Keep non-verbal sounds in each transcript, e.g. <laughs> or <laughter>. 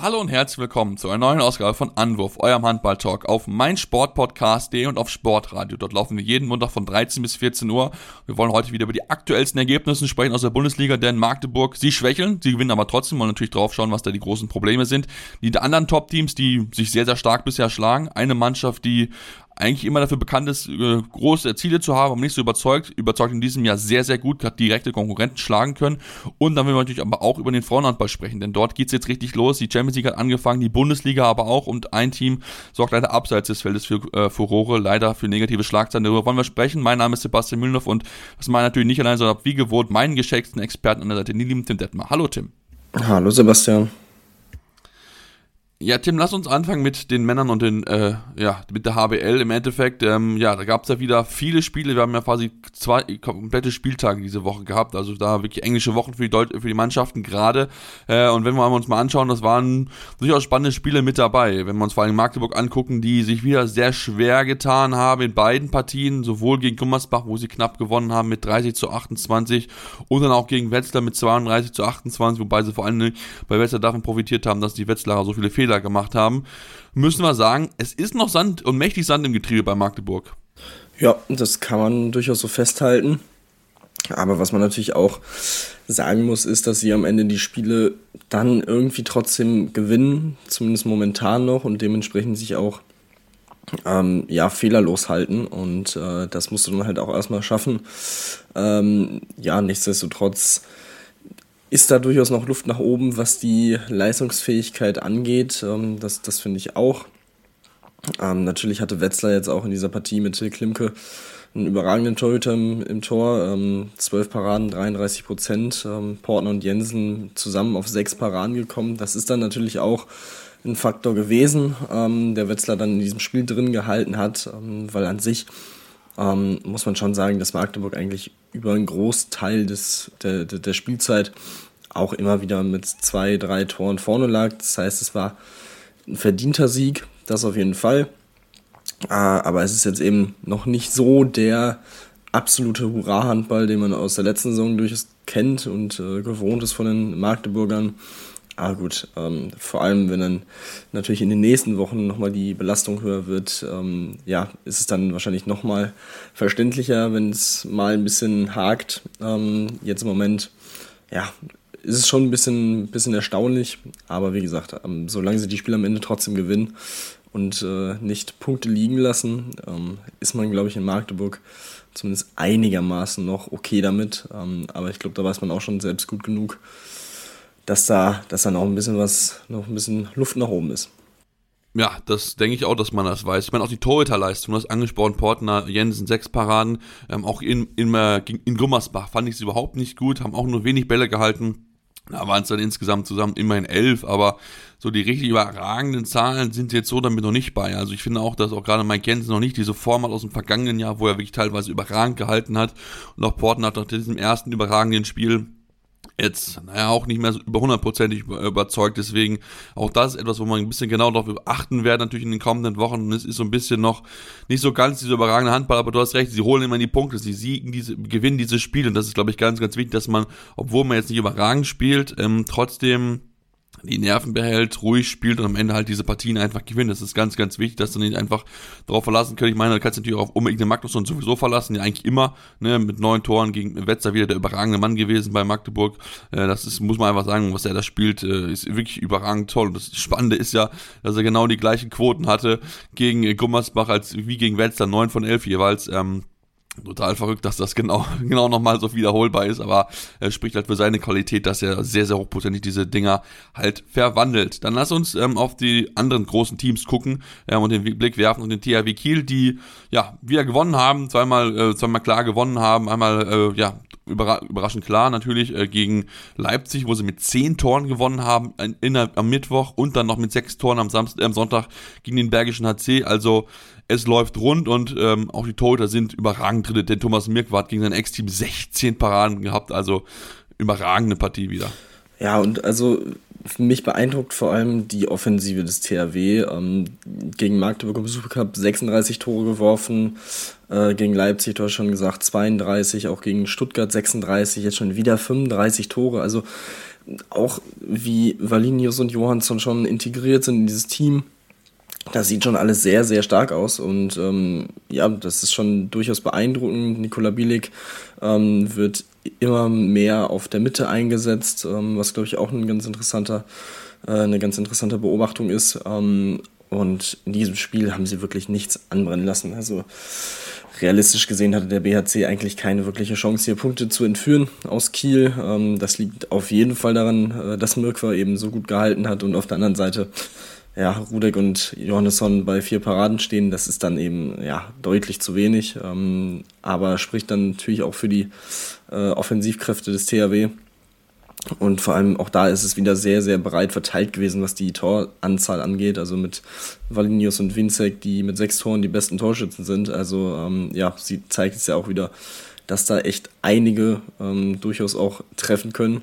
Hallo und herzlich willkommen zu einer neuen Ausgabe von Anwurf, eurem Handball-Talk auf meinsportpodcast.de und auf Sportradio. Dort laufen wir jeden Montag von 13 bis 14 Uhr. Wir wollen heute wieder über die aktuellsten Ergebnisse sprechen aus der Bundesliga, denn Magdeburg, sie schwächeln, sie gewinnen aber trotzdem, wollen natürlich drauf schauen, was da die großen Probleme sind. Die anderen Top-Teams, die sich sehr, sehr stark bisher schlagen. Eine Mannschaft, die eigentlich immer dafür bekannt ist, äh, große Ziele zu haben, aber nicht so überzeugt. Überzeugt in diesem Jahr sehr, sehr gut, hat direkte Konkurrenten schlagen können. Und dann will wir natürlich aber auch über den Frauenhandball sprechen, denn dort geht's jetzt richtig los. Die Champions League hat angefangen, die Bundesliga aber auch und ein Team sorgt leider abseits des Feldes für äh, Furore, leider für negative Schlagzeilen. Darüber wollen wir sprechen. Mein Name ist Sebastian Mühlenhoff und das meine natürlich nicht allein, sondern wie gewohnt meinen geschätzten Experten an der Seite, den lieben Tim Detmar. Hallo Tim. Hallo Sebastian. Ja, Tim, lass uns anfangen mit den Männern und den, äh, ja, mit der HBL im Endeffekt. Ähm, ja, da gab es ja wieder viele Spiele. Wir haben ja quasi zwei komplette Spieltage diese Woche gehabt. Also da wirklich englische Wochen für die, Deut für die Mannschaften gerade. Äh, und wenn wir uns mal anschauen, das waren durchaus spannende Spiele mit dabei. Wenn wir uns vor allem Magdeburg angucken, die sich wieder sehr schwer getan haben in beiden Partien, sowohl gegen Gummersbach, wo sie knapp gewonnen haben mit 30 zu 28 und dann auch gegen Wetzlar mit 32 zu 28, wobei sie vor allem bei Wetzlar davon profitiert haben, dass die Wetzlarer so viele Fehler Fehler gemacht haben, müssen wir sagen, es ist noch Sand und mächtig Sand im Getriebe bei Magdeburg. Ja, das kann man durchaus so festhalten. Aber was man natürlich auch sagen muss, ist, dass sie am Ende die Spiele dann irgendwie trotzdem gewinnen, zumindest momentan noch und dementsprechend sich auch ähm, ja, fehlerlos halten. Und äh, das musst du dann halt auch erstmal schaffen. Ähm, ja, nichtsdestotrotz ist da durchaus noch Luft nach oben, was die Leistungsfähigkeit angeht. Ähm, das das finde ich auch. Ähm, natürlich hatte Wetzlar jetzt auch in dieser Partie mit Till Klimke einen überragenden Torhüter im, im Tor. Ähm, 12 Paraden, 33 Prozent. Ähm, Portner und Jensen zusammen auf sechs Paraden gekommen. Das ist dann natürlich auch ein Faktor gewesen, ähm, der Wetzlar dann in diesem Spiel drin gehalten hat, ähm, weil an sich ähm, muss man schon sagen, dass Magdeburg eigentlich über einen Großteil des, der, der, Spielzeit auch immer wieder mit zwei, drei Toren vorne lag. Das heißt, es war ein verdienter Sieg, das auf jeden Fall. Äh, aber es ist jetzt eben noch nicht so der absolute Hurra-Handball, den man aus der letzten Saison durchaus kennt und äh, gewohnt ist von den Magdeburgern. Ah gut, ähm, vor allem wenn dann natürlich in den nächsten Wochen nochmal die Belastung höher wird, ähm, ja, ist es dann wahrscheinlich nochmal verständlicher, wenn es mal ein bisschen hakt. Ähm, jetzt im Moment, ja, ist es schon ein bisschen, bisschen erstaunlich, aber wie gesagt, ähm, solange sie die Spiele am Ende trotzdem gewinnen und äh, nicht Punkte liegen lassen, ähm, ist man, glaube ich, in Magdeburg zumindest einigermaßen noch okay damit. Ähm, aber ich glaube, da weiß man auch schon selbst gut genug, dass da, dass da noch ein bisschen was, noch ein bisschen Luft nach oben ist. Ja, das denke ich auch, dass man das weiß. Ich meine, auch die Torhüterleistung, du hast angesprochen, Portner, Jensen, sechs Paraden, ähm, auch in, in, äh, in Gummersbach fand ich es überhaupt nicht gut, haben auch nur wenig Bälle gehalten. Da waren es dann insgesamt zusammen immerhin elf, aber so die richtig überragenden Zahlen sind jetzt so damit noch nicht bei. Also ich finde auch, dass auch gerade Mike Jensen noch nicht diese Form hat aus dem vergangenen Jahr, wo er wirklich teilweise überragend gehalten hat. Und auch Portner hat nach diesem ersten überragenden Spiel jetzt, naja, auch nicht mehr so über hundertprozentig überzeugt. Deswegen auch das ist etwas, wo man ein bisschen genau darauf achten wird, natürlich in den kommenden Wochen. Und es ist so ein bisschen noch nicht so ganz diese überragende Handball, aber du hast recht, sie holen immer die Punkte, sie siegen diese, gewinnen diese Spiele. Und das ist, glaube ich, ganz, ganz wichtig, dass man, obwohl man jetzt nicht überragend spielt, ähm, trotzdem die Nerven behält, ruhig spielt und am Ende halt diese Partien einfach gewinnt. Das ist ganz, ganz wichtig, dass du nicht einfach darauf verlassen kannst. Ich meine, du kannst natürlich auch unbedingt den Magnusson sowieso verlassen, ja eigentlich immer, ne, mit neun Toren gegen Wetzer wieder der überragende Mann gewesen bei Magdeburg. Äh, das ist, muss man einfach sagen, was er da spielt, äh, ist wirklich überragend toll. Und das Spannende ist ja, dass er genau die gleichen Quoten hatte gegen Gummersbach als wie gegen Wetzlar, neun von elf jeweils. Ähm, total verrückt, dass das genau, <laughs> genau nochmal so wiederholbar ist, aber er spricht halt für seine Qualität, dass er sehr, sehr hochprozentig diese Dinger halt verwandelt. Dann lass uns ähm, auf die anderen großen Teams gucken ähm, und den Blick werfen und den THW Kiel, die ja wieder gewonnen haben, zweimal, äh, zweimal klar gewonnen haben, einmal äh, ja überraschend klar natürlich äh, gegen Leipzig, wo sie mit zehn Toren gewonnen haben in, in, am Mittwoch und dann noch mit sechs Toren am, Samstag, am Sonntag gegen den Bergischen HC. Also es läuft rund und ähm, auch die Torhüter sind überragend drin. Denn Thomas Mirkwart gegen sein Ex-Team 16 Paraden gehabt, also überragende Partie wieder. Ja, und also mich beeindruckt vor allem die Offensive des THW. Ähm, gegen Magdeburg im Supercup 36 Tore geworfen, äh, gegen Leipzig, du hast schon gesagt, 32, auch gegen Stuttgart 36, jetzt schon wieder 35 Tore. Also auch wie Valinius und Johansson schon integriert sind in dieses Team. Das sieht schon alles sehr, sehr stark aus und ähm, ja, das ist schon durchaus beeindruckend. Nikola Bielik ähm, wird immer mehr auf der Mitte eingesetzt, ähm, was glaube ich auch ein ganz interessanter, äh, eine ganz interessante Beobachtung ist. Ähm, und in diesem Spiel haben sie wirklich nichts anbrennen lassen. Also realistisch gesehen hatte der BHC eigentlich keine wirkliche Chance, hier Punkte zu entführen aus Kiel. Ähm, das liegt auf jeden Fall daran, äh, dass Mirkwa eben so gut gehalten hat und auf der anderen Seite ja, Rudek und Johannesson bei vier Paraden stehen, das ist dann eben ja, deutlich zu wenig, ähm, aber spricht dann natürlich auch für die äh, Offensivkräfte des THW. Und vor allem auch da ist es wieder sehr, sehr breit verteilt gewesen, was die Toranzahl angeht. Also mit Valinius und Winzek, die mit sechs Toren die besten Torschützen sind. Also ähm, ja, sie zeigt es ja auch wieder, dass da echt einige ähm, durchaus auch treffen können.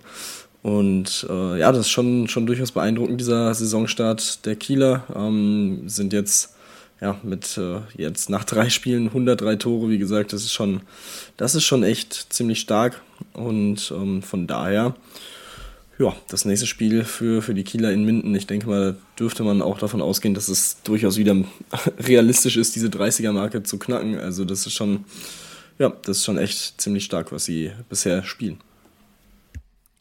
Und äh, ja, das ist schon, schon durchaus beeindruckend, dieser Saisonstart der Kieler. Ähm, sind jetzt ja, mit äh, jetzt nach drei Spielen 103 Tore, wie gesagt, das ist schon, das ist schon echt ziemlich stark. Und ähm, von daher, ja, das nächste Spiel für, für die Kieler in Minden, ich denke mal, dürfte man auch davon ausgehen, dass es durchaus wieder <laughs> realistisch ist, diese 30er-Marke zu knacken. Also das ist schon, ja, das ist schon echt ziemlich stark, was sie bisher spielen.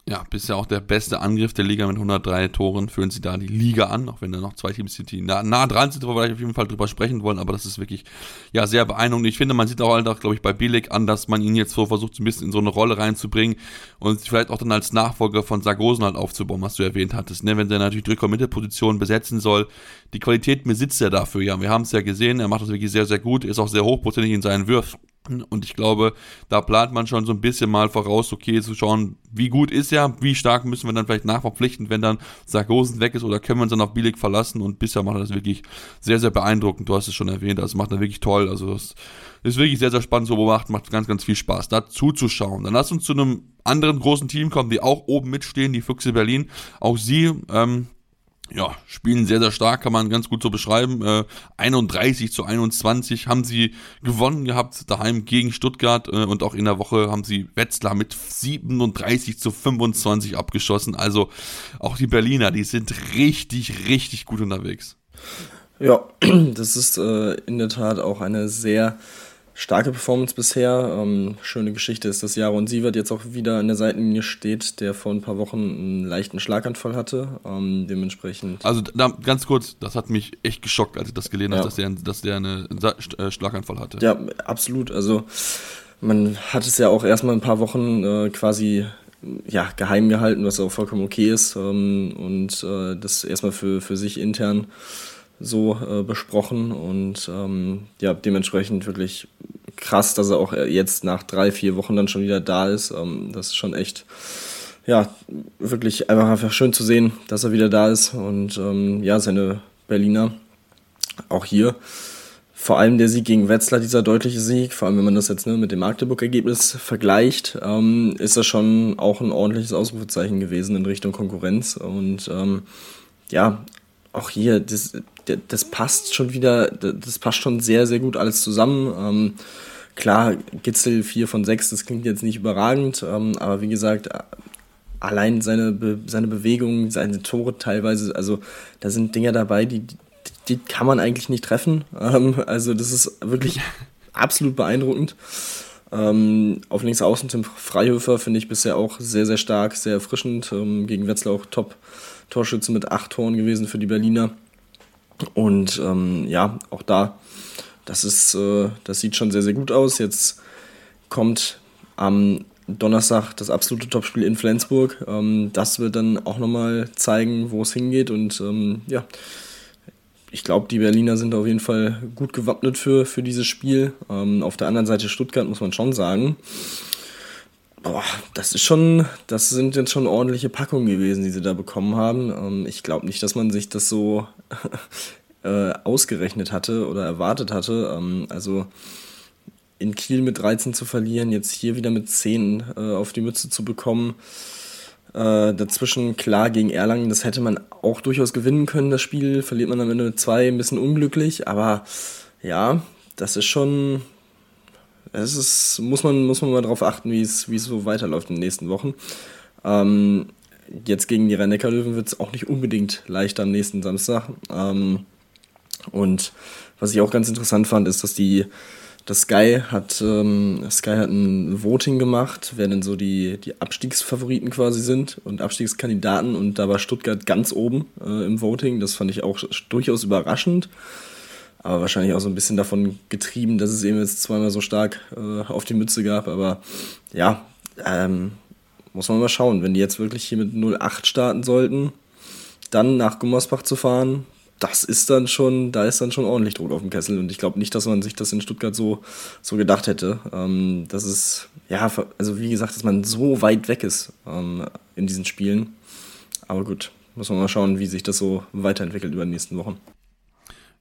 Ja, bisher auch der beste Angriff der Liga mit 103 Toren. Führen sie da die Liga an, auch wenn da noch zwei Teams sind, die nah, nah dran sind, wo wir auf jeden Fall drüber sprechen wollen, aber das ist wirklich, ja, sehr beeindruckend. Ich finde, man sieht auch halt glaube ich, bei Bilek an, dass man ihn jetzt so versucht, so ein bisschen in so eine Rolle reinzubringen und vielleicht auch dann als Nachfolger von Sargosen halt aufzubauen, was du erwähnt hattest, ne, wenn der natürlich Drücker-Mitte-Position besetzen soll. Die Qualität besitzt er dafür, ja, wir haben es ja gesehen, er macht das wirklich sehr, sehr gut, ist auch sehr hochprozentig in seinen Würfen und ich glaube, da plant man schon so ein bisschen mal voraus, okay, zu schauen, wie gut ist er, wie stark müssen wir dann vielleicht nachverpflichten, wenn dann Sargosen weg ist oder können wir uns dann auf Billig verlassen und bisher macht er das wirklich sehr, sehr beeindruckend. Du hast es schon erwähnt, das macht er wirklich toll. Also das ist wirklich sehr, sehr spannend zu beobachten, macht ganz, ganz viel Spaß, da zuzuschauen. Dann lass uns zu einem anderen großen Team kommen, die auch oben mitstehen, die Füchse Berlin. Auch sie ähm, ja, spielen sehr, sehr stark, kann man ganz gut so beschreiben. Äh, 31 zu 21 haben sie gewonnen gehabt, daheim gegen Stuttgart äh, und auch in der Woche haben sie Wetzlar mit 37 zu 25 abgeschossen. Also auch die Berliner, die sind richtig, richtig gut unterwegs. Ja, <clears throat> das ist äh, in der Tat auch eine sehr starke Performance bisher. Ähm, schöne Geschichte ist, dass Jaron Sievert jetzt auch wieder an der Seitenlinie steht, der vor ein paar Wochen einen leichten Schlaganfall hatte. Ähm, dementsprechend. Also da, ganz kurz, das hat mich echt geschockt, als ich das gelesen ja. habe, dass der, dass der einen äh, Schlaganfall hatte. Ja, absolut. Also man hat es ja auch erstmal ein paar Wochen äh, quasi ja, geheim gehalten, was auch vollkommen okay ist. Ähm, und äh, das erstmal für, für sich intern so äh, besprochen und ähm, ja, dementsprechend wirklich krass, dass er auch jetzt nach drei, vier Wochen dann schon wieder da ist. Ähm, das ist schon echt, ja, wirklich einfach, einfach schön zu sehen, dass er wieder da ist und ähm, ja, seine Berliner auch hier. Vor allem der Sieg gegen Wetzlar, dieser deutliche Sieg, vor allem wenn man das jetzt ne, mit dem Magdeburg-Ergebnis vergleicht, ähm, ist das schon auch ein ordentliches Ausrufezeichen gewesen in Richtung Konkurrenz. Und ähm, ja, auch hier, das, das passt schon wieder, das passt schon sehr, sehr gut alles zusammen. Ähm, klar, Gitzel 4 von 6, das klingt jetzt nicht überragend, ähm, aber wie gesagt, allein seine, Be seine Bewegungen, seine Tore teilweise, also da sind Dinger dabei, die, die kann man eigentlich nicht treffen. Ähm, also das ist wirklich <laughs> absolut beeindruckend. Ähm, auf links außen Tim Freihöfer finde ich bisher auch sehr, sehr stark, sehr erfrischend. Ähm, gegen Wetzlar auch top Torschütze mit acht Toren gewesen für die Berliner. Und ähm, ja, auch da, das ist, äh, das sieht schon sehr, sehr gut aus. Jetzt kommt am Donnerstag das absolute Topspiel in Flensburg. Ähm, das wird dann auch nochmal zeigen, wo es hingeht. Und ähm, ja, ich glaube, die Berliner sind auf jeden Fall gut gewappnet für, für dieses Spiel. Ähm, auf der anderen Seite Stuttgart muss man schon sagen, Boah, das ist schon, das sind jetzt schon ordentliche Packungen gewesen, die sie da bekommen haben. Ähm, ich glaube nicht, dass man sich das so <laughs> äh, ausgerechnet hatte oder erwartet hatte. Ähm, also in Kiel mit 13 zu verlieren, jetzt hier wieder mit 10 äh, auf die Mütze zu bekommen. Äh, dazwischen klar gegen Erlangen, das hätte man auch durchaus gewinnen können, das Spiel. Verliert man am Ende mit 2, ein bisschen unglücklich, aber ja, das ist schon, es ist, muss man, muss man mal darauf achten, wie es, so weiterläuft in den nächsten Wochen. Ähm, jetzt gegen die rhein löwen wird es auch nicht unbedingt leichter am nächsten Samstag. Ähm, und was ich auch ganz interessant fand, ist, dass die das Sky hat ähm, Sky hat ein Voting gemacht, wer denn so die, die Abstiegsfavoriten quasi sind und Abstiegskandidaten und da war Stuttgart ganz oben äh, im Voting. Das fand ich auch durchaus überraschend aber wahrscheinlich auch so ein bisschen davon getrieben, dass es eben jetzt zweimal so stark äh, auf die Mütze gab. Aber ja, ähm, muss man mal schauen. Wenn die jetzt wirklich hier mit 0,8 starten sollten, dann nach Gummersbach zu fahren, das ist dann schon, da ist dann schon ordentlich Druck auf dem Kessel. Und ich glaube nicht, dass man sich das in Stuttgart so, so gedacht hätte. Ähm, das ist, ja, also wie gesagt, dass man so weit weg ist ähm, in diesen Spielen. Aber gut, muss man mal schauen, wie sich das so weiterentwickelt über die nächsten Wochen.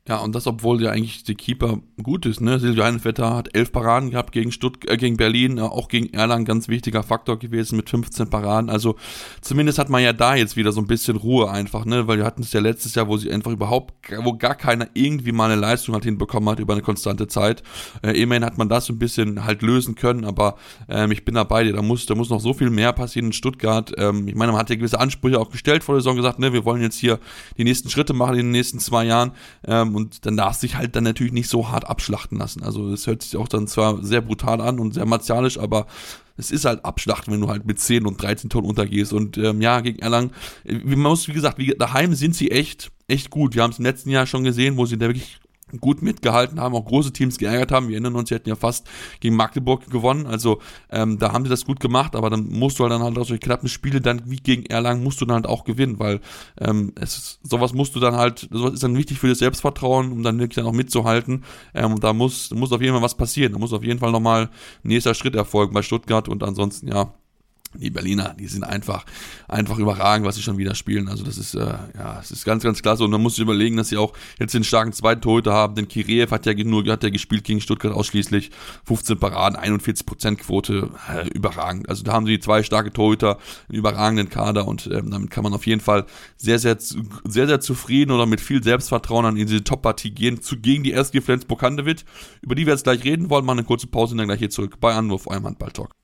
Ja, und das, obwohl ja eigentlich der Keeper gut ist, ne? Silvio Heinenvetter hat elf Paraden gehabt gegen Stutt äh, gegen Berlin, äh, auch gegen Erlangen ganz wichtiger Faktor gewesen mit 15 Paraden. Also zumindest hat man ja da jetzt wieder so ein bisschen Ruhe einfach, ne? Weil wir hatten es ja letztes Jahr, wo sie einfach überhaupt, wo gar keiner irgendwie mal eine Leistung halt hinbekommen hat über eine konstante Zeit. Äh, immerhin hat man das so ein bisschen halt lösen können, aber ähm, ich bin da bei dir, da muss, da muss noch so viel mehr passieren in Stuttgart. Ähm, ich meine, man hat ja gewisse Ansprüche auch gestellt vor der Saison gesagt, ne, wir wollen jetzt hier die nächsten Schritte machen in den nächsten zwei Jahren. Ähm, und dann darf sich halt dann natürlich nicht so hart abschlachten lassen. Also es hört sich auch dann zwar sehr brutal an und sehr martialisch, aber es ist halt Abschlachten, wenn du halt mit 10 und 13 Tonnen untergehst. Und ähm, ja, gegen Erlangen, äh, man muss, wie gesagt, wie, daheim sind sie echt, echt gut. Wir haben es im letzten Jahr schon gesehen, wo sie da wirklich gut mitgehalten haben, auch große Teams geärgert haben. Wir erinnern uns, sie hätten ja fast gegen Magdeburg gewonnen. Also ähm, da haben sie das gut gemacht, aber dann musst du halt dann halt auch solche knappen Spiele dann wie gegen Erlangen musst du dann halt auch gewinnen, weil ähm, es ist, sowas musst du dann halt, sowas ist dann wichtig für das Selbstvertrauen, um dann wirklich dann auch mitzuhalten. Ähm, und da muss, muss auf jeden Fall was passieren. Da muss auf jeden Fall nochmal nächster Schritt erfolgen bei Stuttgart und ansonsten, ja, die Berliner, die sind einfach, einfach überragend, was sie schon wieder spielen. Also das ist, äh, ja, es ist ganz, ganz klasse. Und man muss sich überlegen, dass sie auch jetzt den starken zweiten Torhüter haben. Denn Kireev hat ja nur, hat ja gespielt gegen Stuttgart ausschließlich. 15 Paraden, 41% Quote, äh, überragend. Also da haben sie zwei starke Torhüter, einen überragenden Kader und ähm, damit kann man auf jeden Fall sehr, sehr, sehr, sehr zufrieden oder mit viel Selbstvertrauen an diese Top-Partie gehen, zu, gegen die SG Flensburg-Handewitt, über die wir jetzt gleich reden wollen. Machen eine kurze Pause und dann gleich hier zurück bei Anwurf, eurem Handball-Talk.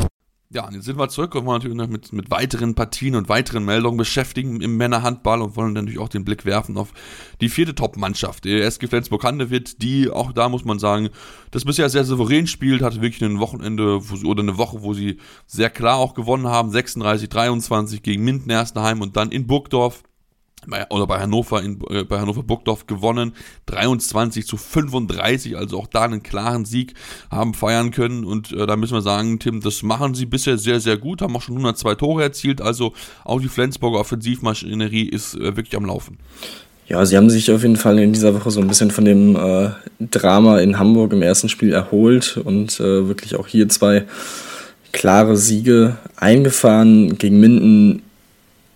Ja, und jetzt sind wir zurück und wollen natürlich noch mit, mit weiteren Partien und weiteren Meldungen beschäftigen im Männerhandball und wollen natürlich auch den Blick werfen auf die vierte Top-Mannschaft, die SG Flensburg-Handewitt, die auch da muss man sagen, das bisher sehr souverän spielt, hatte wirklich ein Wochenende sie, oder eine Woche, wo sie sehr klar auch gewonnen haben, 36-23 gegen Minden Erstenheim und dann in Burgdorf bei, oder bei Hannover in, äh, bei Hannover Burgdorf gewonnen, 23 zu 35, also auch da einen klaren Sieg haben feiern können. Und äh, da müssen wir sagen, Tim, das machen sie bisher sehr, sehr gut, haben auch schon 102 Tore erzielt, also auch die Flensburger Offensivmaschinerie ist äh, wirklich am Laufen. Ja, sie haben sich auf jeden Fall in dieser Woche so ein bisschen von dem äh, Drama in Hamburg im ersten Spiel erholt und äh, wirklich auch hier zwei klare Siege eingefahren gegen Minden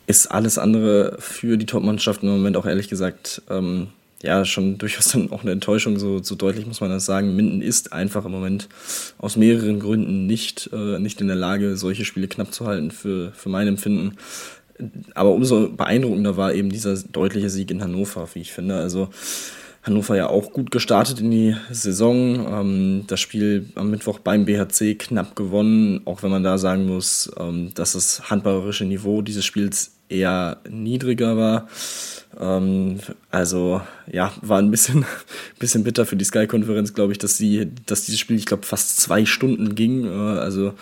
ist alles andere für die Top-Mannschaft im Moment auch ehrlich gesagt ähm, ja schon durchaus dann auch eine Enttäuschung, so, so deutlich muss man das sagen. Minden ist einfach im Moment aus mehreren Gründen nicht, äh, nicht in der Lage, solche Spiele knapp zu halten, für, für mein Empfinden. Aber umso beeindruckender war eben dieser deutliche Sieg in Hannover, wie ich finde. Also Hannover ja auch gut gestartet in die Saison. Ähm, das Spiel am Mittwoch beim BHC knapp gewonnen, auch wenn man da sagen muss, ähm, dass das handballerische Niveau dieses Spiels eher niedriger war. Ähm, also ja, war ein bisschen, <laughs> bisschen bitter für die Sky-Konferenz, glaube ich, dass sie, dass dieses Spiel, ich glaube, fast zwei Stunden ging. Äh, also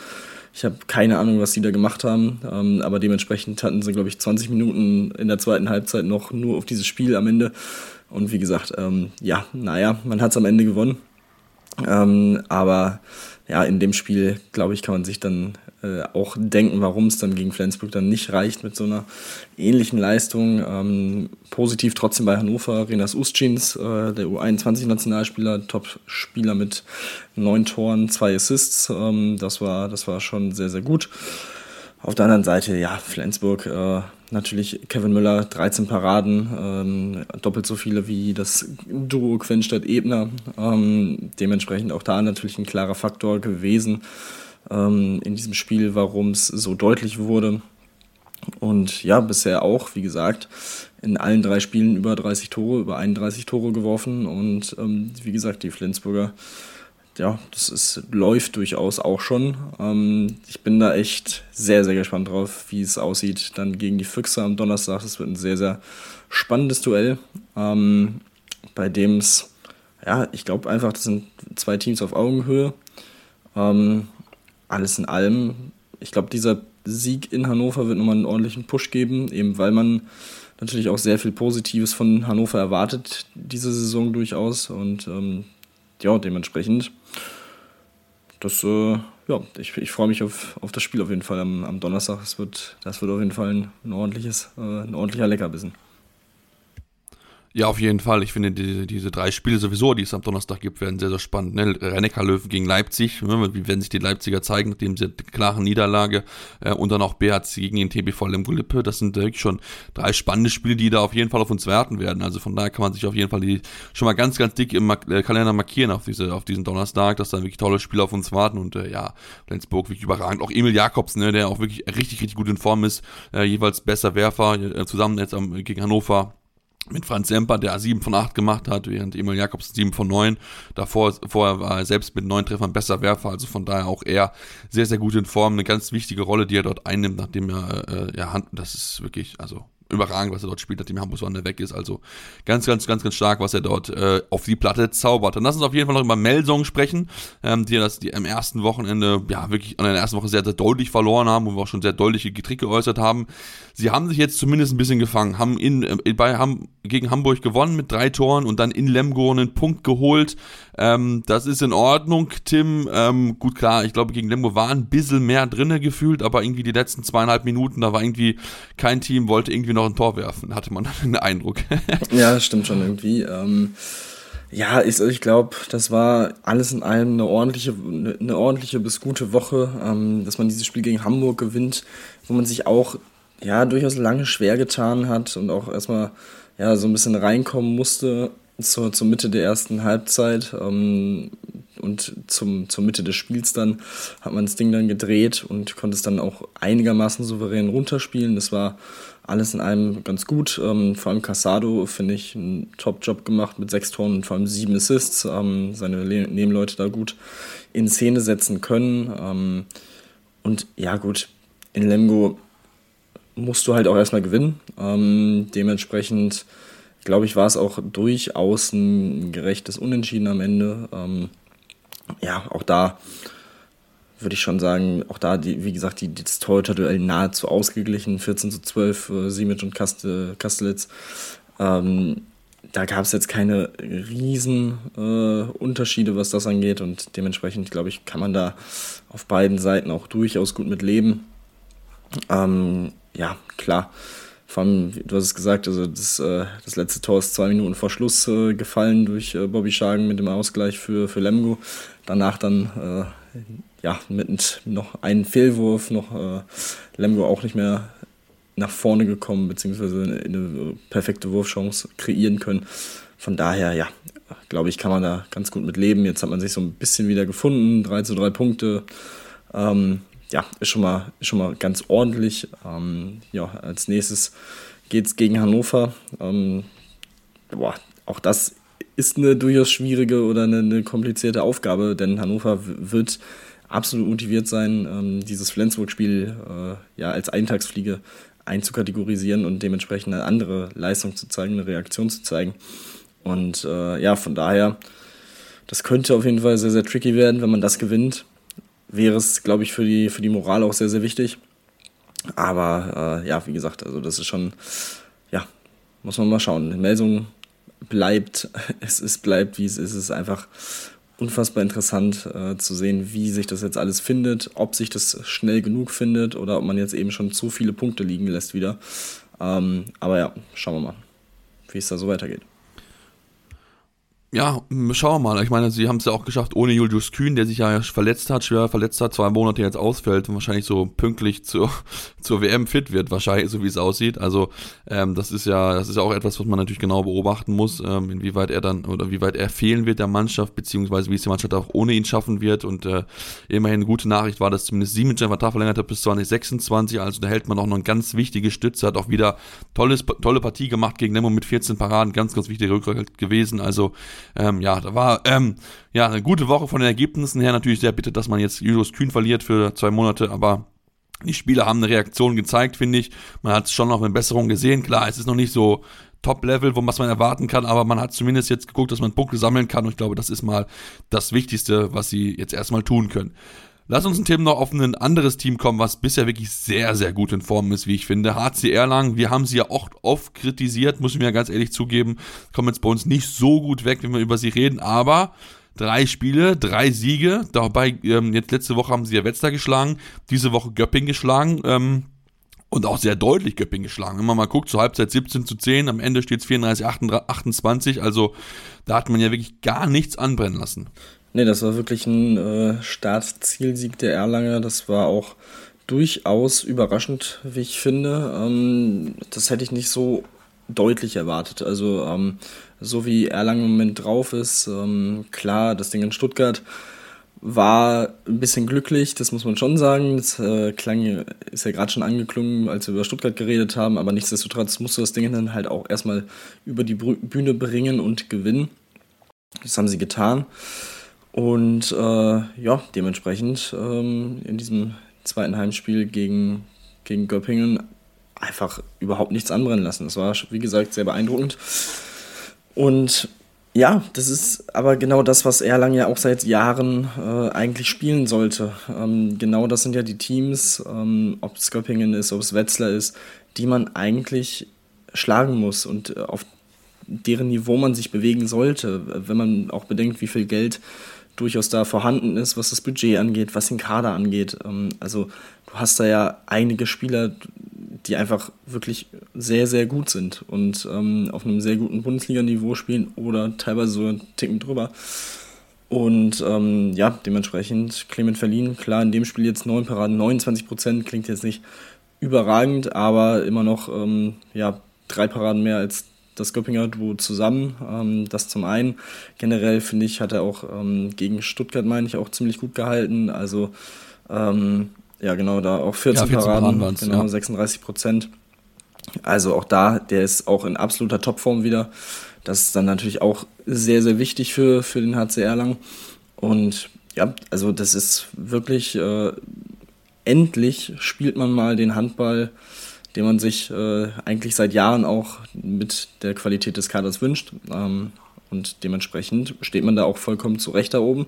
ich habe keine Ahnung, was sie da gemacht haben, ähm, aber dementsprechend hatten sie, glaube ich, 20 Minuten in der zweiten Halbzeit noch nur auf dieses Spiel am Ende. Und wie gesagt, ähm, ja, naja, man hat es am Ende gewonnen. Ähm, aber ja, in dem Spiel, glaube ich, kann man sich dann äh, auch denken, warum es dann gegen Flensburg dann nicht reicht mit so einer ähnlichen Leistung. Ähm, positiv trotzdem bei Hannover, Renas Ustschins, äh, der U21-Nationalspieler, Top-Spieler mit neun Toren, zwei Assists. Ähm, das, war, das war schon sehr, sehr gut. Auf der anderen Seite, ja, Flensburg, äh, natürlich Kevin Müller, 13 Paraden, ähm, doppelt so viele wie das Duo Quenstadt-Ebner. Ähm, dementsprechend auch da natürlich ein klarer Faktor gewesen ähm, in diesem Spiel, warum es so deutlich wurde. Und ja, bisher auch, wie gesagt, in allen drei Spielen über 30 Tore, über 31 Tore geworfen. Und ähm, wie gesagt, die Flensburger, ja, das ist, läuft durchaus auch schon. Ähm, ich bin da echt sehr, sehr gespannt drauf, wie es aussieht dann gegen die Füchse am Donnerstag. Das wird ein sehr, sehr spannendes Duell, ähm, bei dem es, ja, ich glaube einfach, das sind zwei Teams auf Augenhöhe. Ähm, alles in allem, ich glaube, dieser Sieg in Hannover wird nochmal einen ordentlichen Push geben, eben weil man natürlich auch sehr viel Positives von Hannover erwartet, diese Saison durchaus. Und ähm, ja, dementsprechend, das, äh, ja, ich, ich freue mich auf, auf das Spiel auf jeden Fall am, am Donnerstag. Das wird, das wird auf jeden Fall ein, ordentliches, äh, ein ordentlicher Leckerbissen. Ja, auf jeden Fall. Ich finde diese, diese drei Spiele sowieso, die es am Donnerstag gibt, werden sehr, sehr spannend. Ne? Rennecker Löwen gegen Leipzig, wie werden sich die Leipziger zeigen, nachdem sie klaren Niederlage äh, und dann auch BHC gegen den TBV Lemgo-Lippe. Das sind wirklich schon drei spannende Spiele, die da auf jeden Fall auf uns werten werden. Also von daher kann man sich auf jeden Fall die schon mal ganz, ganz dick im äh, Kalender markieren auf, diese, auf diesen Donnerstag, dass da wirklich tolle Spiele auf uns warten und äh, ja, Flensburg wirklich überragend. Auch Emil Jakobs, ne, der auch wirklich richtig, richtig gut in Form ist, äh, jeweils besser Werfer, äh, zusammen jetzt am, gegen Hannover mit Franz Semper, der 7 von 8 gemacht hat, während Emil Jakobs 7 von 9. Davor vorher war er selbst mit 9 Treffern besser Werfer, also von daher auch er sehr, sehr gut in Form. Eine ganz wichtige Rolle, die er dort einnimmt, nachdem er, äh, ja, das ist wirklich, also überragend, was er dort spielt, nachdem Hamburg so weg ist. Also ganz, ganz, ganz, ganz stark, was er dort äh, auf die Platte zaubert. Dann lass uns auf jeden Fall noch über Melsong sprechen, ähm, die das die am ersten Wochenende, ja, wirklich an der ersten Woche sehr, sehr deutlich verloren haben, wo wir auch schon sehr deutliche Kritik geäußert haben. Sie haben sich jetzt zumindest ein bisschen gefangen, haben in, äh, bei, haben gegen Hamburg gewonnen mit drei Toren und dann in Lemgo einen Punkt geholt. Ähm, das ist in Ordnung, Tim. Ähm, gut, klar, ich glaube, gegen Lemgo war ein bisschen mehr drinne gefühlt, aber irgendwie die letzten zweieinhalb Minuten, da war irgendwie kein Team, wollte irgendwie noch ein Tor werfen, hatte man <laughs> den Eindruck. <laughs> ja, stimmt schon irgendwie. Ähm, ja, ich, ich glaube, das war alles in allem eine ordentliche, eine ordentliche bis gute Woche, ähm, dass man dieses Spiel gegen Hamburg gewinnt, wo man sich auch ja durchaus lange schwer getan hat und auch erstmal ja so ein bisschen reinkommen musste zur, zur Mitte der ersten Halbzeit. Ähm, und zum, zur Mitte des Spiels dann hat man das Ding dann gedreht und konnte es dann auch einigermaßen souverän runterspielen. Das war alles in allem ganz gut. Ähm, vor allem Casado finde ich einen Top-Job gemacht mit sechs Toren und vor allem sieben Assists. Ähm, seine Le Nebenleute da gut in Szene setzen können. Ähm, und ja, gut, in Lemgo musst du halt auch erstmal gewinnen. Ähm, dementsprechend glaube ich, war es auch durchaus ein gerechtes Unentschieden am Ende. Ja, auch da würde ich schon sagen, auch da, die, wie gesagt, die, das Torhüter-Duell nahezu ausgeglichen, 14 zu 12, äh, Simic und Kastel, Kastelitz. Ähm, da gab es jetzt keine riesen äh, Unterschiede, was das angeht und dementsprechend, glaube ich, kann man da auf beiden Seiten auch durchaus gut mit leben. Ähm, ja, klar. Vor allem, du hast es gesagt, also das, äh, das letzte Tor ist zwei Minuten vor Schluss äh, gefallen durch äh, Bobby Schagen mit dem Ausgleich für, für Lemgo. Danach dann ja, mit noch einem Fehlwurf, noch Lemgo auch nicht mehr nach vorne gekommen, beziehungsweise eine, eine perfekte Wurfchance kreieren können. Von daher, ja, glaube ich, kann man da ganz gut mit leben. Jetzt hat man sich so ein bisschen wieder gefunden, 3 zu 3 Punkte. Ähm, ja, ist schon mal, ist schon mal ganz ordentlich. Ähm, ja, als nächstes geht es gegen Hannover. Ähm, boah, auch das ist eine durchaus schwierige oder eine, eine komplizierte Aufgabe, denn Hannover wird absolut motiviert sein, ähm, dieses Flensburg-Spiel äh, ja als Eintagsfliege einzukategorisieren und dementsprechend eine andere Leistung zu zeigen, eine Reaktion zu zeigen. Und äh, ja, von daher, das könnte auf jeden Fall sehr, sehr tricky werden, wenn man das gewinnt. Wäre es, glaube ich, für die, für die Moral auch sehr, sehr wichtig. Aber äh, ja, wie gesagt, also das ist schon, ja, muss man mal schauen. Melsung bleibt, <laughs> es ist, bleibt, wie es ist. Es ist einfach unfassbar interessant äh, zu sehen, wie sich das jetzt alles findet, ob sich das schnell genug findet oder ob man jetzt eben schon zu viele Punkte liegen lässt wieder. Ähm, aber ja, schauen wir mal, wie es da so weitergeht. Ja, schauen wir mal. Ich meine, sie haben es ja auch geschafft ohne Julius Kühn, der sich ja verletzt hat, schwer verletzt hat, zwei Monate jetzt ausfällt und wahrscheinlich so pünktlich zur, <laughs> zur WM fit wird, wahrscheinlich, so wie es aussieht. Also ähm, das ist ja, das ist ja auch etwas, was man natürlich genau beobachten muss, ähm, inwieweit er dann oder wie weit er fehlen wird der Mannschaft, beziehungsweise wie es die Mannschaft auch ohne ihn schaffen wird. Und äh, immerhin eine gute Nachricht war, dass zumindest Siemens seinen Vertrag verlängert hat bis 2026. Also da hält man auch noch eine ganz wichtige Stütze, hat auch wieder tolles, tolle Partie gemacht gegen Nemo mit 14 Paraden, ganz, ganz wichtige Rückhalt gewesen. Also ähm, ja, da war ähm, ja eine gute Woche von den Ergebnissen her. Natürlich sehr bitter, dass man jetzt Julius Kühn verliert für zwei Monate, aber die Spieler haben eine Reaktion gezeigt, finde ich. Man hat schon noch eine Besserung gesehen. Klar, es ist noch nicht so Top-Level, was man erwarten kann, aber man hat zumindest jetzt geguckt, dass man Punkte sammeln kann und ich glaube, das ist mal das Wichtigste, was sie jetzt erstmal tun können. Lass uns ein Thema noch auf ein anderes Team kommen, was bisher wirklich sehr, sehr gut in Form ist, wie ich finde. HC Erlangen, wir haben sie ja auch oft kritisiert, muss ich mir ganz ehrlich zugeben, kommen jetzt bei uns nicht so gut weg, wenn wir über sie reden, aber drei Spiele, drei Siege, dabei ähm, jetzt letzte Woche haben sie ja Wetzlar geschlagen, diese Woche Göpping geschlagen, ähm, und auch sehr deutlich Göpping geschlagen. Wenn man mal guckt, zur Halbzeit 17 zu 10, am Ende steht es 34, 28, also da hat man ja wirklich gar nichts anbrennen lassen. Nee, das war wirklich ein äh, Startzielsieg der Erlanger. Das war auch durchaus überraschend, wie ich finde. Ähm, das hätte ich nicht so deutlich erwartet. Also ähm, so wie Erlangen im Moment drauf ist, ähm, klar, das Ding in Stuttgart war ein bisschen glücklich, das muss man schon sagen. Das äh, klang, ist ja gerade schon angeklungen, als wir über Stuttgart geredet haben, aber nichtsdestotrotz musst du das Ding dann halt auch erstmal über die Bühne bringen und gewinnen. Das haben sie getan. Und äh, ja, dementsprechend ähm, in diesem zweiten Heimspiel gegen, gegen Göppingen einfach überhaupt nichts anbrennen lassen. Das war, wie gesagt, sehr beeindruckend. Und ja, das ist aber genau das, was Erlangen ja auch seit Jahren äh, eigentlich spielen sollte. Ähm, genau das sind ja die Teams, ähm, ob es Göppingen ist, ob es Wetzlar ist, die man eigentlich schlagen muss und äh, auf deren Niveau man sich bewegen sollte, wenn man auch bedenkt, wie viel Geld durchaus da vorhanden ist, was das Budget angeht, was den Kader angeht. Ähm, also du hast da ja einige Spieler, die einfach wirklich sehr, sehr gut sind und ähm, auf einem sehr guten Bundesliga-Niveau spielen oder teilweise so einen Ticken drüber. Und ähm, ja, dementsprechend Clement Verlin, klar, in dem Spiel jetzt 9 Paraden, 29 Prozent, klingt jetzt nicht überragend, aber immer noch ähm, ja, drei Paraden mehr als das Göppinger Duo zusammen. Ähm, das zum einen. Generell finde ich, hat er auch ähm, gegen Stuttgart, meine ich, auch ziemlich gut gehalten. Also, ähm, ja, genau, da auch 14, ja, 14 Paraden, Paraden genau, ja. 36 Prozent. Also auch da, der ist auch in absoluter Topform wieder. Das ist dann natürlich auch sehr, sehr wichtig für, für den HCR lang. Und ja, also das ist wirklich, äh, endlich spielt man mal den Handball den man sich äh, eigentlich seit Jahren auch mit der Qualität des Kaders wünscht. Ähm, und dementsprechend steht man da auch vollkommen zurecht da oben.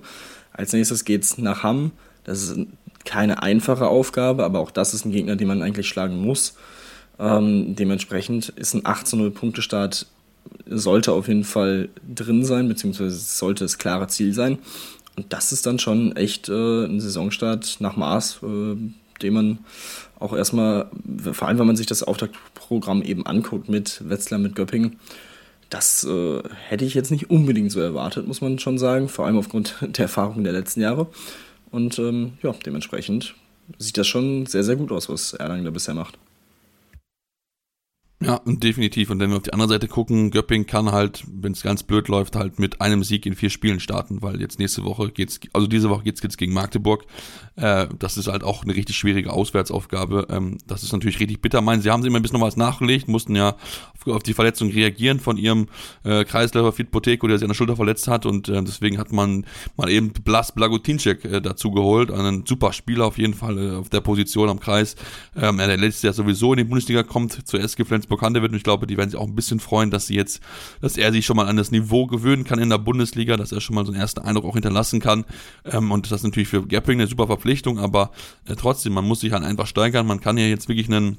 Als nächstes geht es nach Hamm. Das ist keine einfache Aufgabe, aber auch das ist ein Gegner, den man eigentlich schlagen muss. Ähm, dementsprechend ist ein 18-0-Punkte-Start sollte auf jeden Fall drin sein, beziehungsweise sollte das klare Ziel sein. Und das ist dann schon echt äh, ein Saisonstart nach Maß, äh, den man auch erstmal, vor allem wenn man sich das Auftaktprogramm eben anguckt mit Wetzlar, mit Göppingen, das äh, hätte ich jetzt nicht unbedingt so erwartet, muss man schon sagen, vor allem aufgrund <laughs> der Erfahrungen der letzten Jahre. Und ähm, ja, dementsprechend sieht das schon sehr, sehr gut aus, was Erlangen da bisher macht. Ja, definitiv. Und wenn wir auf die andere Seite gucken, Göpping kann halt, wenn es ganz blöd läuft, halt mit einem Sieg in vier Spielen starten, weil jetzt nächste Woche geht's, also diese Woche geht's jetzt gegen Magdeburg. Äh, das ist halt auch eine richtig schwierige Auswärtsaufgabe. Ähm, das ist natürlich richtig bitter. Meinen, sie haben sie immer ein bisschen noch was nachgelegt, mussten ja auf, auf die Verletzung reagieren von ihrem äh, Kreisläufer Fit Poteko, der sich an der Schulter verletzt hat und äh, deswegen hat man mal eben Blas Blagotinczek äh, dazu geholt, einen super Spieler auf jeden Fall äh, auf der Position am Kreis. Ähm, der letztes Jahr sowieso in die Bundesliga kommt, zur SG Flensburg bekannter wird. Und ich glaube, die werden sich auch ein bisschen freuen, dass sie jetzt, dass er sich schon mal an das Niveau gewöhnen kann in der Bundesliga, dass er schon mal so einen ersten Eindruck auch hinterlassen kann. Ähm, und das ist natürlich für Gapping eine super Verpflichtung, aber äh, trotzdem, man muss sich halt einfach steigern. Man kann ja jetzt wirklich einen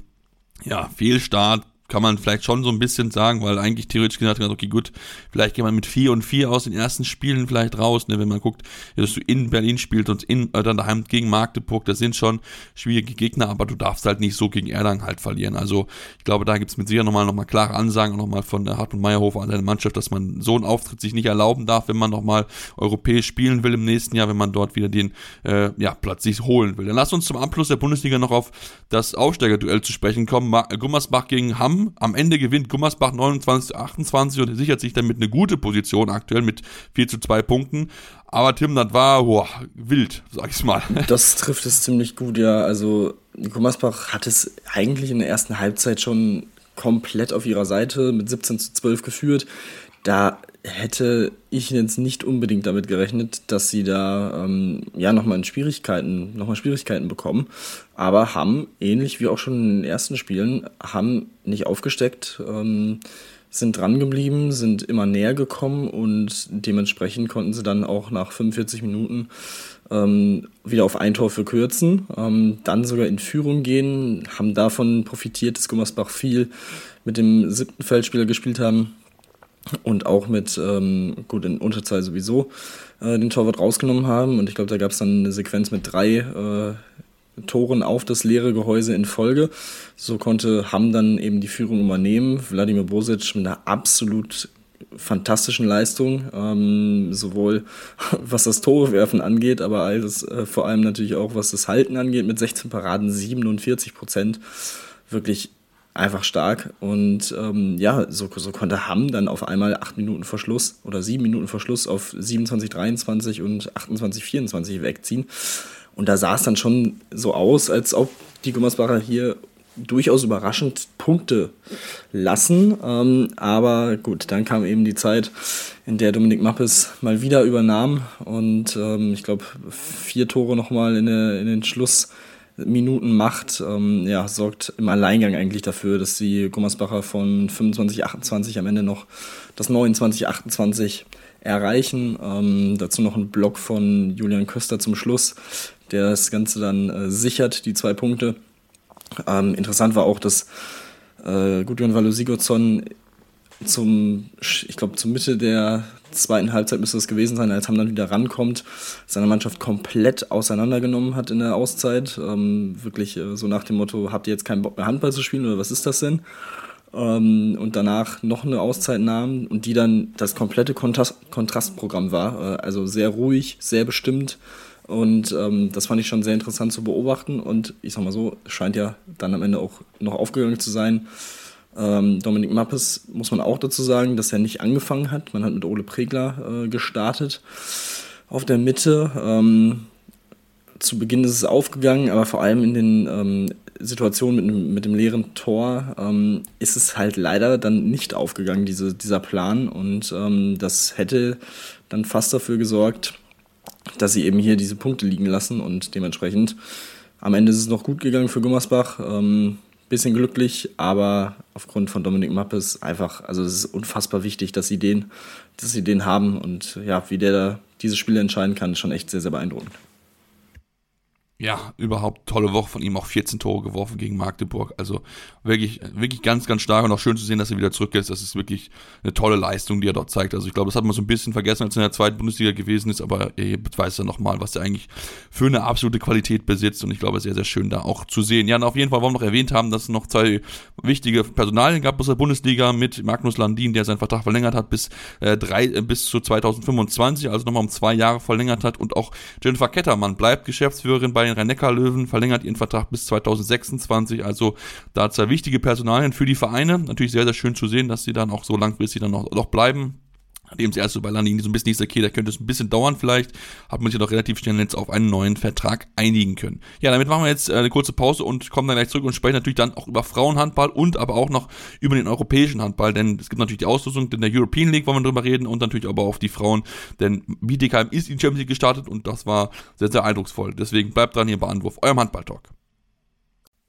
ja, Fehlstart kann man vielleicht schon so ein bisschen sagen, weil eigentlich theoretisch gesagt, okay, gut, vielleicht geht man mit 4 und 4 aus den ersten Spielen vielleicht raus, ne, wenn man guckt, dass du in Berlin spielst und in, äh, dann daheim gegen Magdeburg, das sind schon schwierige Gegner, aber du darfst halt nicht so gegen Erlangen halt verlieren. Also ich glaube, da gibt es mit Sicherheit nochmal noch mal klare Ansagen, auch nochmal von der Hartmut Meyerhofer an seine Mannschaft, dass man so einen Auftritt sich nicht erlauben darf, wenn man nochmal europäisch spielen will im nächsten Jahr, wenn man dort wieder den äh, ja, Platz sich holen will. Dann lass uns zum Abschluss der Bundesliga noch auf das Aufsteigerduell zu sprechen kommen. Gummersbach gegen Hamm am Ende gewinnt Gummersbach 29 28 und sichert sich damit eine gute Position aktuell mit 4 zu 2 Punkten. Aber Tim, das war boah, wild, sag ich mal. <laughs> Das trifft es ziemlich gut, ja. Also Gummersbach hat es eigentlich in der ersten Halbzeit schon komplett auf ihrer Seite mit 17 zu 12 geführt. Da hätte ich jetzt nicht unbedingt damit gerechnet, dass sie da ähm, ja nochmal Schwierigkeiten, nochmal Schwierigkeiten bekommen. Aber haben, ähnlich wie auch schon in den ersten Spielen, haben nicht aufgesteckt, ähm, sind dran geblieben, sind immer näher gekommen und dementsprechend konnten sie dann auch nach 45 Minuten ähm, wieder auf ein Tor verkürzen, ähm, dann sogar in Führung gehen, haben davon profitiert, dass Gummersbach viel mit dem siebten Feldspieler gespielt haben und auch mit, ähm, gut, in Unterzahl sowieso, äh, den Torwart rausgenommen haben. Und ich glaube, da gab es dann eine Sequenz mit drei äh, Toren auf das leere Gehäuse in Folge. So konnte Hamm dann eben die Führung übernehmen. Wladimir Bosic mit einer absolut fantastischen Leistung, ähm, sowohl <laughs> was das Torewerfen angeht, aber alles, äh, vor allem natürlich auch was das Halten angeht, mit 16 Paraden 47 Prozent. Wirklich einfach stark. Und ähm, ja, so, so konnte Hamm dann auf einmal acht Minuten Verschluss oder sieben Minuten Verschluss auf 27, 23 und 28, 24 wegziehen. Und da sah es dann schon so aus, als ob die Gummersbacher hier durchaus überraschend Punkte lassen. Ähm, aber gut, dann kam eben die Zeit, in der Dominik Mappes mal wieder übernahm und ähm, ich glaube vier Tore nochmal in, in den Schluss Minuten macht, ähm, ja, sorgt im Alleingang eigentlich dafür, dass die Gummersbacher von 25, 28 am Ende noch das 29, 28 erreichen. Ähm, dazu noch ein Block von Julian Köster zum Schluss, der das Ganze dann äh, sichert, die zwei Punkte. Ähm, interessant war auch, dass äh, Gudjon Valo Sigurdsson zum, ich glaube, zur Mitte der zweiten Halbzeit müsste es gewesen sein, als Hamm dann wieder rankommt, seine Mannschaft komplett auseinandergenommen hat in der Auszeit. Ähm, wirklich äh, so nach dem Motto, habt ihr jetzt keinen Bock mehr Handball zu spielen oder was ist das denn? Ähm, und danach noch eine Auszeit nahmen und die dann das komplette Kontrast Kontrastprogramm war. Äh, also sehr ruhig, sehr bestimmt. Und ähm, das fand ich schon sehr interessant zu beobachten. Und ich sag mal so, scheint ja dann am Ende auch noch aufgegangen zu sein. Ähm, Dominik Mappes muss man auch dazu sagen, dass er nicht angefangen hat. Man hat mit Ole Pregler äh, gestartet auf der Mitte. Ähm, zu Beginn ist es aufgegangen, aber vor allem in den ähm, Situationen mit, mit, dem leeren Tor ähm, ist es halt leider dann nicht aufgegangen, diese, dieser Plan. Und ähm, das hätte dann fast dafür gesorgt, dass sie eben hier diese Punkte liegen lassen und dementsprechend am Ende ist es noch gut gegangen für Gummersbach. Ähm, bisschen glücklich, aber aufgrund von Dominik Mappes einfach, also es ist unfassbar wichtig, dass sie den, dass sie den haben. Und ja, wie der da diese Spiele entscheiden kann, ist schon echt sehr, sehr beeindruckend ja, überhaupt tolle Woche von ihm, auch 14 Tore geworfen gegen Magdeburg. Also wirklich, wirklich ganz, ganz stark und auch schön zu sehen, dass er wieder zurück ist. Das ist wirklich eine tolle Leistung, die er dort zeigt. Also ich glaube, das hat man so ein bisschen vergessen, als er in der zweiten Bundesliga gewesen ist, aber er beweist ja nochmal, was er eigentlich für eine absolute Qualität besitzt und ich glaube, sehr, sehr schön da auch zu sehen. Ja, und auf jeden Fall wollen wir noch erwähnt haben, dass es noch zwei wichtige Personalien gab aus der Bundesliga mit Magnus Landin, der seinen Vertrag verlängert hat bis, äh, drei, äh, bis zu 2025, also nochmal um zwei Jahre verlängert hat und auch Jennifer Kettermann bleibt Geschäftsführerin bei den Rhein-Neckar-Löwen, verlängert ihren Vertrag bis 2026. Also da zwei wichtige Personalien für die Vereine. Natürlich sehr, sehr schön zu sehen, dass sie dann auch so langfristig dann noch, noch bleiben. Nachdem sie erst so bei Landini so ein bisschen ist, okay, da könnte es ein bisschen dauern vielleicht, hat man sich doch relativ schnell jetzt auf einen neuen Vertrag einigen können. Ja, damit machen wir jetzt äh, eine kurze Pause und kommen dann gleich zurück und sprechen natürlich dann auch über Frauenhandball und aber auch noch über den europäischen Handball, denn es gibt natürlich die Auslosung in der European League, wollen wir drüber reden und natürlich aber auf die Frauen, denn Bietigheim ist in die Champions League gestartet und das war sehr, sehr eindrucksvoll. Deswegen bleibt dran hier bei Anwurf, eurem Handball-Talk.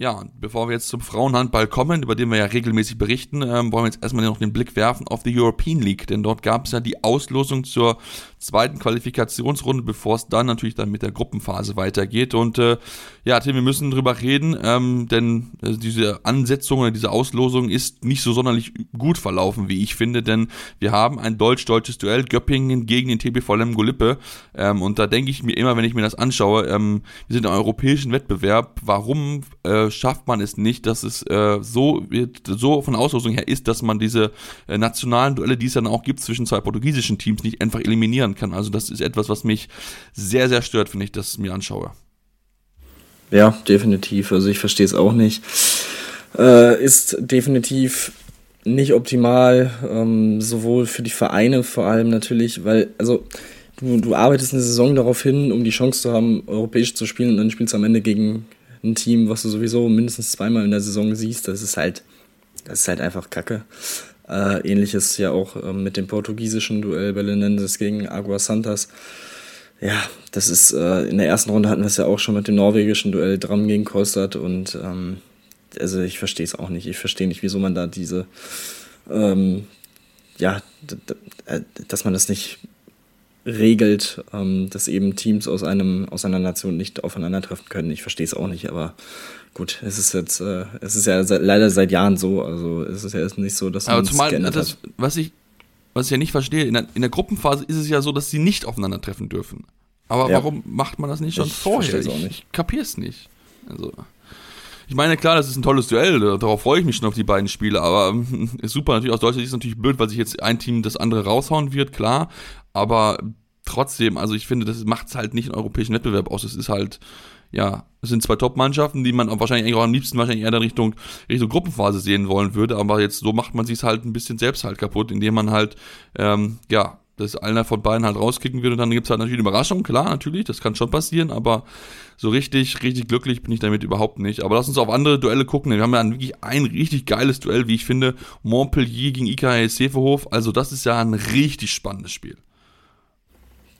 Ja, und bevor wir jetzt zum Frauenhandball kommen, über den wir ja regelmäßig berichten, ähm, wollen wir jetzt erstmal noch den Blick werfen auf die European League, denn dort gab es ja die Auslosung zur zweiten Qualifikationsrunde, bevor es dann natürlich dann mit der Gruppenphase weitergeht. Und äh, ja, Tim, wir müssen drüber reden, ähm, denn äh, diese Ansetzung oder diese Auslosung ist nicht so sonderlich gut verlaufen, wie ich finde, denn wir haben ein deutsch-deutsches Duell Göppingen gegen den TBV Lemgo Lippe. Ähm, und da denke ich mir immer, wenn ich mir das anschaue, ähm, wir sind im europäischen Wettbewerb, warum äh, schafft man es nicht, dass es äh, so, so von Auslosung her ist, dass man diese äh, nationalen Duelle, die es dann auch gibt zwischen zwei portugiesischen Teams, nicht einfach eliminieren kann. Also das ist etwas, was mich sehr, sehr stört, wenn ich das mir anschaue. Ja, definitiv. Also ich verstehe es auch nicht. Äh, ist definitiv nicht optimal, ähm, sowohl für die Vereine vor allem natürlich, weil, also du, du arbeitest eine Saison darauf hin, um die Chance zu haben, europäisch zu spielen und dann spielst du am Ende gegen ein Team, was du sowieso mindestens zweimal in der Saison siehst. Das ist halt, das ist halt einfach Kacke. Äh, ähnliches ja auch äh, mit dem portugiesischen Duell Belenenses gegen Agua Santas. Ja, das ist, äh, in der ersten Runde hatten wir es ja auch schon mit dem norwegischen Duell Dram gegen Kostad und ähm, also ich verstehe es auch nicht. Ich verstehe nicht, wieso man da diese, ähm, ja, äh, dass man das nicht regelt, ähm, dass eben Teams aus einem aus einer Nation nicht aufeinandertreffen können. Ich verstehe es auch nicht, aber gut, es ist jetzt, äh, es ist ja seit, leider seit Jahren so, also es ist ja jetzt nicht so, dass man Aber zumal das, was ich, was ich ja nicht verstehe, in der, in der Gruppenphase ist es ja so, dass sie nicht aufeinandertreffen dürfen. Aber ja. warum macht man das nicht schon ich vorher? Ich, ich kapier's nicht. Also. Ich meine, klar, das ist ein tolles Duell, darauf freue ich mich schon auf die beiden Spiele, aber <laughs> ist super, natürlich aus deutscher Sicht ist es natürlich blöd, weil sich jetzt ein Team das andere raushauen wird, klar, aber trotzdem, also ich finde, das macht es halt nicht einen europäischen Wettbewerb aus, es ist halt, ja, es sind zwei Top-Mannschaften, die man wahrscheinlich auch am liebsten wahrscheinlich eher in Richtung, Richtung Gruppenphase sehen wollen würde, aber jetzt so macht man sich halt ein bisschen selbst halt kaputt, indem man halt, ähm, ja, dass einer von beiden halt rauskicken wird und dann gibt es halt natürlich eine Überraschung, klar, natürlich, das kann schon passieren, aber so richtig, richtig glücklich bin ich damit überhaupt nicht. Aber lass uns auf andere Duelle gucken, wir haben ja wirklich ein richtig geiles Duell, wie ich finde, Montpellier gegen IKH Seferhof, also das ist ja ein richtig spannendes Spiel.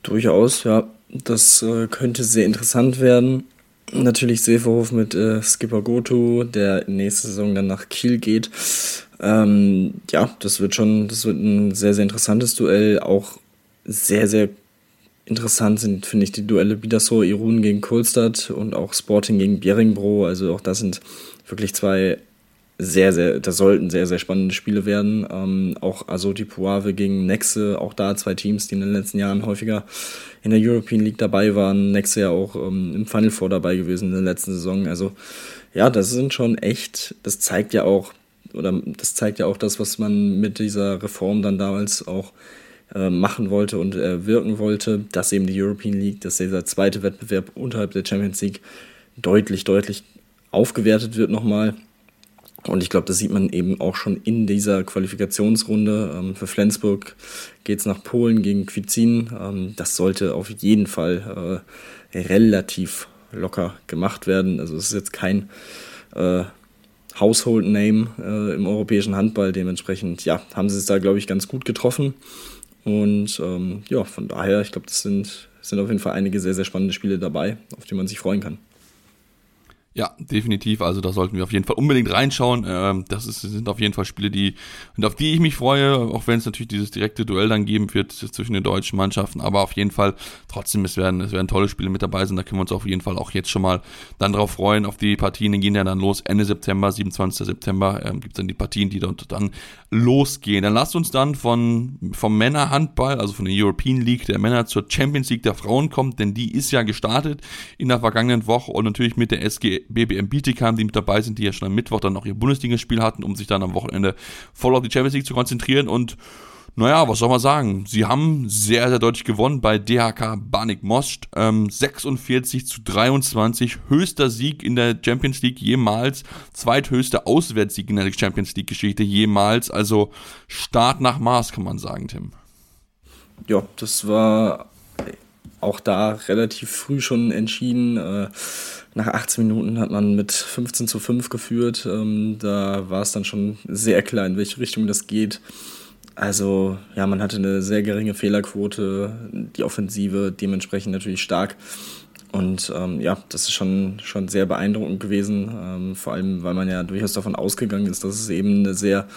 Durchaus, ja, das äh, könnte sehr interessant werden. Natürlich Seferhof mit äh, Skipper Goto, der nächste Saison dann nach Kiel geht. Ähm, ja, das wird schon, das wird ein sehr, sehr interessantes Duell. Auch sehr, sehr interessant sind, finde ich, die Duelle Bidasoa Irun gegen Kohlstadt und auch Sporting gegen Beringbro. Also auch das sind wirklich zwei sehr, sehr, das sollten sehr, sehr spannende Spiele werden. Ähm, auch Azoti Puave gegen Nexe, auch da zwei Teams, die in den letzten Jahren häufiger in der European League dabei waren. Nexe ja auch ähm, im Final Four dabei gewesen in der letzten Saison. Also ja, das sind schon echt, das zeigt ja auch, oder das zeigt ja auch das, was man mit dieser Reform dann damals auch äh, machen wollte und äh, wirken wollte, dass eben die European League, dass dieser zweite Wettbewerb unterhalb der Champions League deutlich, deutlich aufgewertet wird nochmal. Und ich glaube, das sieht man eben auch schon in dieser Qualifikationsrunde. Ähm, für Flensburg geht es nach Polen gegen Quizin. Ähm, das sollte auf jeden Fall äh, relativ locker gemacht werden. Also es ist jetzt kein Household Name äh, im europäischen Handball. Dementsprechend, ja, haben sie es da, glaube ich, ganz gut getroffen. Und ähm, ja, von daher, ich glaube, das sind, sind auf jeden Fall einige sehr, sehr spannende Spiele dabei, auf die man sich freuen kann. Ja, definitiv. Also da sollten wir auf jeden Fall unbedingt reinschauen. Ähm, das ist, sind auf jeden Fall Spiele, die und auf die ich mich freue, auch wenn es natürlich dieses direkte Duell dann geben wird zwischen den deutschen Mannschaften. Aber auf jeden Fall trotzdem, es werden, es werden tolle Spiele mit dabei sein. Da können wir uns auf jeden Fall auch jetzt schon mal dann drauf freuen. Auf die Partien gehen ja dann los. Ende September, 27. September ähm, gibt es dann die Partien, die dort dann losgehen. Dann lasst uns dann von vom Männerhandball, also von der European League der Männer zur Champions League der Frauen kommen, denn die ist ja gestartet in der vergangenen Woche und natürlich mit der SG BBM Bietigheim, die mit dabei sind, die ja schon am Mittwoch dann noch ihr Bundesligaspiel hatten, um sich dann am Wochenende voll auf die Champions League zu konzentrieren und Naja, was soll man sagen? Sie haben sehr, sehr deutlich gewonnen bei DHK Banik Most. Ähm, 46 zu 23, höchster Sieg in der Champions League jemals, zweithöchster Auswärtssieg in der Champions League Geschichte jemals. Also Start nach Maß, kann man sagen, Tim. Ja, das war auch da relativ früh schon entschieden. Äh, nach 18 Minuten hat man mit 15 zu 5 geführt. Ähm, da war es dann schon sehr klar, in welche Richtung das geht. Also ja, man hatte eine sehr geringe Fehlerquote, die Offensive dementsprechend natürlich stark. Und ähm, ja, das ist schon, schon sehr beeindruckend gewesen, ähm, vor allem weil man ja durchaus davon ausgegangen ist, dass es eben eine sehr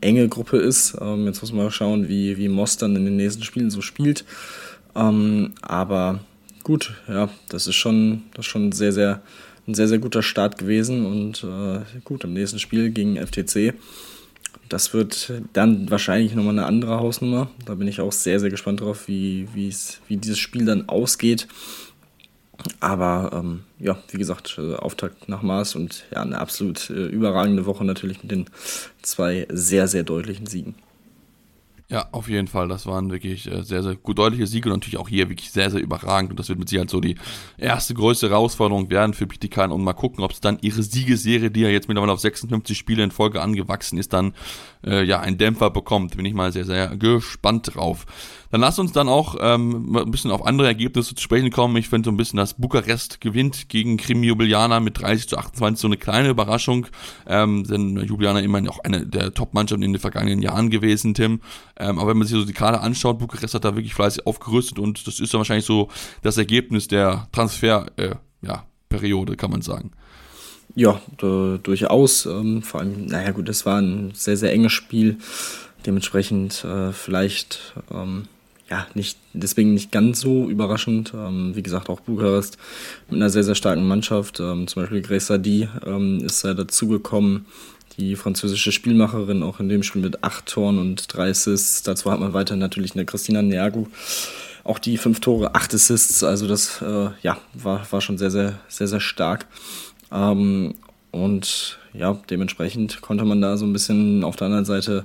enge Gruppe ist. Ähm, jetzt muss man schauen, wie, wie Moss dann in den nächsten Spielen so spielt. Ähm, aber gut, ja, das ist schon, das ist schon sehr, sehr, ein sehr, sehr guter Start gewesen. Und äh, gut, im nächsten Spiel gegen FTC. Das wird dann wahrscheinlich nochmal eine andere Hausnummer. Da bin ich auch sehr, sehr gespannt drauf, wie, wie dieses Spiel dann ausgeht. Aber ähm, ja, wie gesagt, äh, Auftakt nach Maß und ja, eine absolut äh, überragende Woche natürlich mit den zwei sehr, sehr deutlichen Siegen. Ja, auf jeden Fall. Das waren wirklich äh, sehr, sehr gut deutliche Siege und natürlich auch hier wirklich sehr, sehr überragend. Und das wird mit Sicherheit so die erste größte Herausforderung werden für Pitikan. Und mal gucken, ob es dann ihre Siegesserie, die ja jetzt mittlerweile auf 56 Spiele in Folge angewachsen ist, dann äh, ja einen Dämpfer bekommt. Bin ich mal sehr, sehr gespannt drauf. Dann lass uns dann auch ähm, ein bisschen auf andere Ergebnisse zu sprechen kommen. Ich finde so ein bisschen, dass Bukarest gewinnt gegen Krim Ljubljana mit 30 zu 28, so eine kleine Überraschung. Ähm, denn Ljubljana immerhin auch eine der Top-Mannschaften in den vergangenen Jahren gewesen, Tim. Ähm, aber wenn man sich so die Karte anschaut, Bukarest hat da wirklich fleißig aufgerüstet und das ist dann wahrscheinlich so das Ergebnis der Transfer, äh, ja, kann man sagen. Ja, durchaus. Ähm, vor allem, naja gut, das war ein sehr, sehr enges Spiel. Dementsprechend äh, vielleicht ähm, ja, nicht, deswegen nicht ganz so überraschend. Ähm, wie gesagt, auch Bukarest mit einer sehr, sehr starken Mannschaft. Ähm, zum Beispiel Grace Sadi ähm, ist ja dazugekommen, die französische Spielmacherin, auch in dem Spiel mit acht Toren und drei Assists. Dazu hat man weiter natürlich eine Christina Neagu. Auch die fünf Tore, acht Assists. Also das äh, ja, war, war schon sehr, sehr, sehr, sehr stark. Ähm, und ja, dementsprechend konnte man da so ein bisschen auf der anderen Seite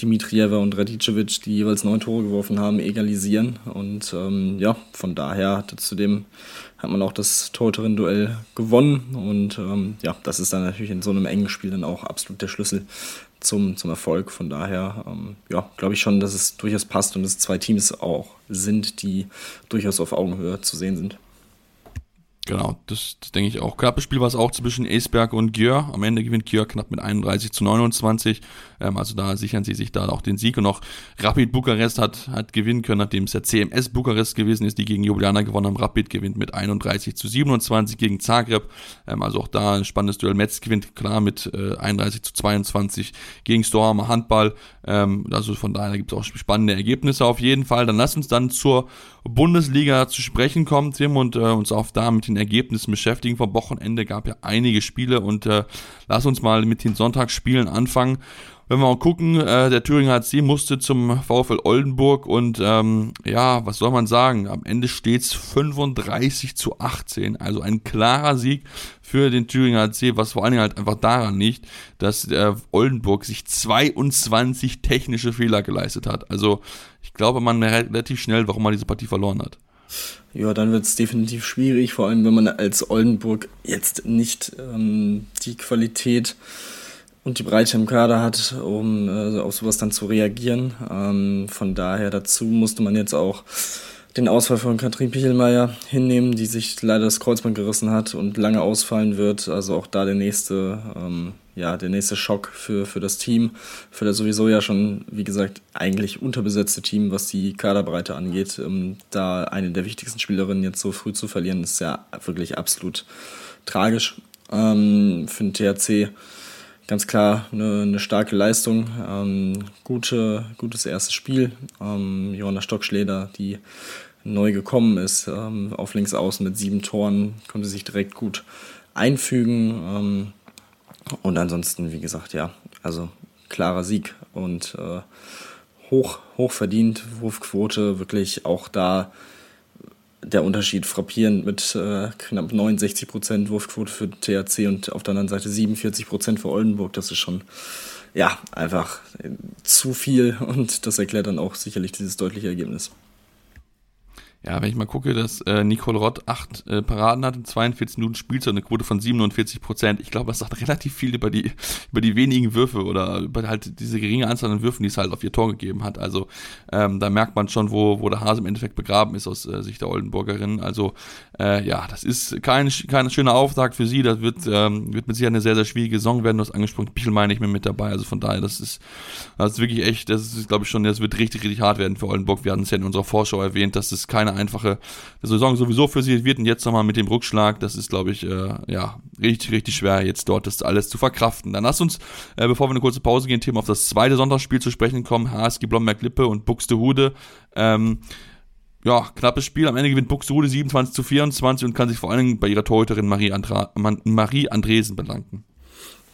Dimitrieva und Radicevic, die jeweils neun Tore geworfen haben, egalisieren. Und ähm, ja, von daher zudem hat man auch das Torhüterin-Duell gewonnen. Und ähm, ja, das ist dann natürlich in so einem engen Spiel dann auch absolut der Schlüssel zum, zum Erfolg. Von daher, ähm, ja, glaube ich schon, dass es durchaus passt und es zwei Teams auch sind, die durchaus auf Augenhöhe zu sehen sind. Genau, das, das denke ich auch. Knappes Spiel war es auch zwischen Esberg und Gjör. Am Ende gewinnt Gjör knapp mit 31 zu 29. Ähm, also da sichern sie sich da auch den Sieg. Und auch Rapid Bukarest hat, hat gewinnen können, nachdem es ja CMS Bukarest gewesen ist, die gegen Ljubljana gewonnen haben. Rapid gewinnt mit 31 zu 27 gegen Zagreb. Ähm, also auch da ein spannendes Duell. Metz gewinnt klar mit äh, 31 zu 22 gegen Storm Handball. Ähm, also von daher gibt es auch spannende Ergebnisse auf jeden Fall. Dann lass uns dann zur Bundesliga zu sprechen kommen, Tim, und äh, uns auch da mit den Ergebnissen beschäftigen. Vom Wochenende gab ja einige Spiele und äh, lass uns mal mit den Sonntagsspielen anfangen. Wenn wir mal gucken, äh, der Thüringer HC musste zum VfL Oldenburg und ähm, ja, was soll man sagen? Am Ende steht's 35 zu 18. Also ein klarer Sieg für den Thüringer HC, was vor allen Dingen halt einfach daran liegt, dass äh, Oldenburg sich 22 technische Fehler geleistet hat. Also ich glaube, man merkt relativ schnell, warum man diese Partie verloren hat. Ja, dann wird es definitiv schwierig, vor allem wenn man als Oldenburg jetzt nicht ähm, die Qualität und die Breite im Kader hat, um äh, auf sowas dann zu reagieren. Ähm, von daher dazu musste man jetzt auch den Ausfall von Katrin Pichelmeier hinnehmen, die sich leider das Kreuzband gerissen hat und lange ausfallen wird. Also auch da der nächste, ähm, ja, der nächste Schock für, für das Team, für das sowieso ja schon, wie gesagt, eigentlich unterbesetzte Team, was die Kaderbreite angeht. Ähm, da eine der wichtigsten Spielerinnen jetzt so früh zu verlieren, ist ja wirklich absolut tragisch ähm, für den THC ganz klar eine, eine starke Leistung. Ähm, gute, gutes erstes Spiel. Ähm, Johanna Stockschleder, die neu gekommen ist, ähm, auf links außen mit sieben Toren, konnte sich direkt gut einfügen. Ähm, und ansonsten, wie gesagt, ja, also klarer Sieg und äh, hoch, hoch verdient. Wurfquote wirklich auch da der Unterschied frappierend mit äh, knapp 69% Wurfquote für THC und auf der anderen Seite 47% für Oldenburg. Das ist schon ja, einfach zu viel und das erklärt dann auch sicherlich dieses deutliche Ergebnis. Ja, wenn ich mal gucke, dass äh, Nicole Rott acht äh, Paraden hat in 42 Minuten Spielzeit, eine Quote von 47 Prozent. Ich glaube, das sagt <laughs> relativ viel über die, über die wenigen Würfe oder über halt diese geringe Anzahl an Würfen, die es halt auf ihr Tor gegeben hat. Also ähm, da merkt man schon, wo, wo der Hase im Endeffekt begraben ist aus äh, Sicht der Oldenburgerin. Also äh, ja, das ist kein, kein schöner Auftakt für sie. Das wird, ähm, wird mit sicher eine sehr, sehr schwierige Saison werden. Du hast angesprochen, Pichel meine ich mir mit dabei. Also von daher, das ist, das ist wirklich echt, das ist, glaube ich, schon, das wird richtig, richtig hart werden für Oldenburg. Wir hatten es ja in unserer Vorschau erwähnt, dass es keine einfache Saison sowieso für sie wird und jetzt nochmal mit dem Rückschlag, das ist, glaube ich, äh, ja, richtig, richtig schwer, jetzt dort das alles zu verkraften. Dann lass uns, äh, bevor wir eine kurze Pause gehen, Thema auf das zweite Sonntagsspiel zu sprechen kommen, HSG Blomberg-Lippe und Buxtehude. Ähm, ja, knappes Spiel. Am Ende gewinnt Buxtehude 27 zu 24 und kann sich vor allen Dingen bei ihrer Torhüterin Marie, Andra Marie Andresen bedanken.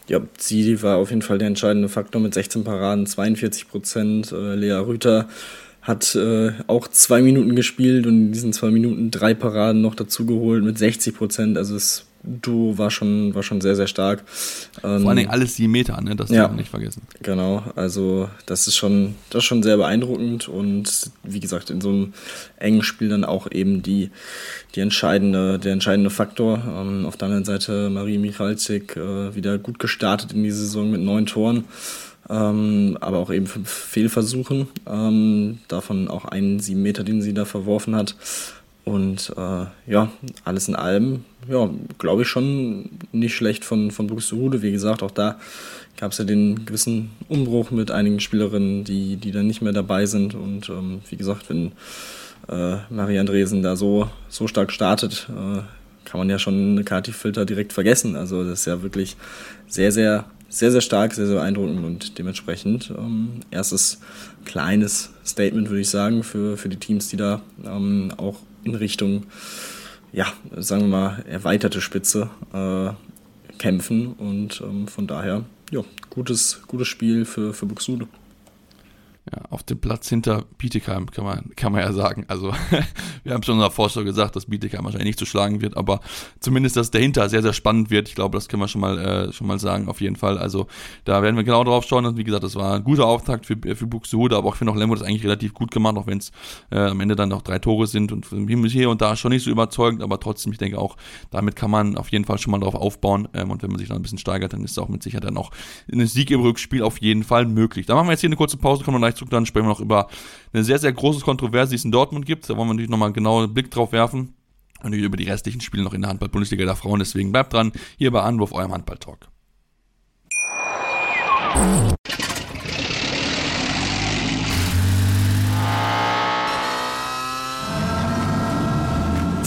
Ja, sie war auf jeden Fall der entscheidende Faktor mit 16 Paraden, 42 Prozent. Äh, Lea Rüther hat äh, auch zwei Minuten gespielt und in diesen zwei Minuten drei Paraden noch dazu geholt mit 60 Prozent. Also das Duo war schon, war schon sehr, sehr stark. Vor allen Dingen alles sieben Meter, ne? das darf man nicht vergessen. Genau, also das ist schon, das ist schon sehr beeindruckend und wie gesagt, in so einem engen Spiel dann auch eben die, die entscheidende, der entscheidende Faktor. Ähm, auf der anderen Seite Marie Michalczyk äh, wieder gut gestartet in die Saison mit neun Toren ähm, aber auch eben fünf Fehlversuchen. Ähm, davon auch einen sieben Meter, den sie da verworfen hat. Und äh, ja, alles in allem, ja, glaube ich schon nicht schlecht von, von Buxtehude. Wie gesagt, auch da gab es ja den gewissen Umbruch mit einigen Spielerinnen, die, die dann nicht mehr dabei sind. Und ähm, wie gesagt, wenn äh, Marie Andresen da so, so stark startet, äh, kann man ja schon eine Kati-Filter direkt vergessen. Also das ist ja wirklich sehr, sehr sehr, sehr stark, sehr, sehr beeindruckend und dementsprechend ähm, erstes kleines Statement, würde ich sagen, für, für die Teams, die da ähm, auch in Richtung, ja, sagen wir mal, erweiterte Spitze äh, kämpfen und ähm, von daher, ja, gutes, gutes Spiel für, für Buxude ja, auf dem Platz hinter Bietigheim, kann man, kann man ja sagen. Also, <laughs> wir haben schon in unserer Vorschau gesagt, dass Bietigheim wahrscheinlich nicht zu schlagen wird, aber zumindest, dass dahinter sehr, sehr spannend wird. Ich glaube, das können wir schon mal, äh, schon mal sagen, auf jeden Fall. Also, da werden wir genau drauf schauen. Und wie gesagt, das war ein guter Auftakt für, für Buxtehude, aber auch für noch Lemgo das eigentlich relativ gut gemacht, auch wenn es äh, am Ende dann noch drei Tore sind und hier und da schon nicht so überzeugend, aber trotzdem, ich denke auch, damit kann man auf jeden Fall schon mal drauf aufbauen. Ähm, und wenn man sich dann ein bisschen steigert, dann ist es auch mit Sicherheit dann auch ein Sieg im Rückspiel auf jeden Fall möglich. Da machen wir jetzt hier eine kurze Pause, kommen wir gleich zurück, dann sprechen wir noch über eine sehr, sehr große Kontroverse, die es in Dortmund gibt. Da wollen wir natürlich nochmal einen genauen Blick drauf werfen. Und über die restlichen Spiele noch in der Handball-Bundesliga der Frauen. Deswegen bleibt dran, hier bei Anwurf, eurem Handball-Talk.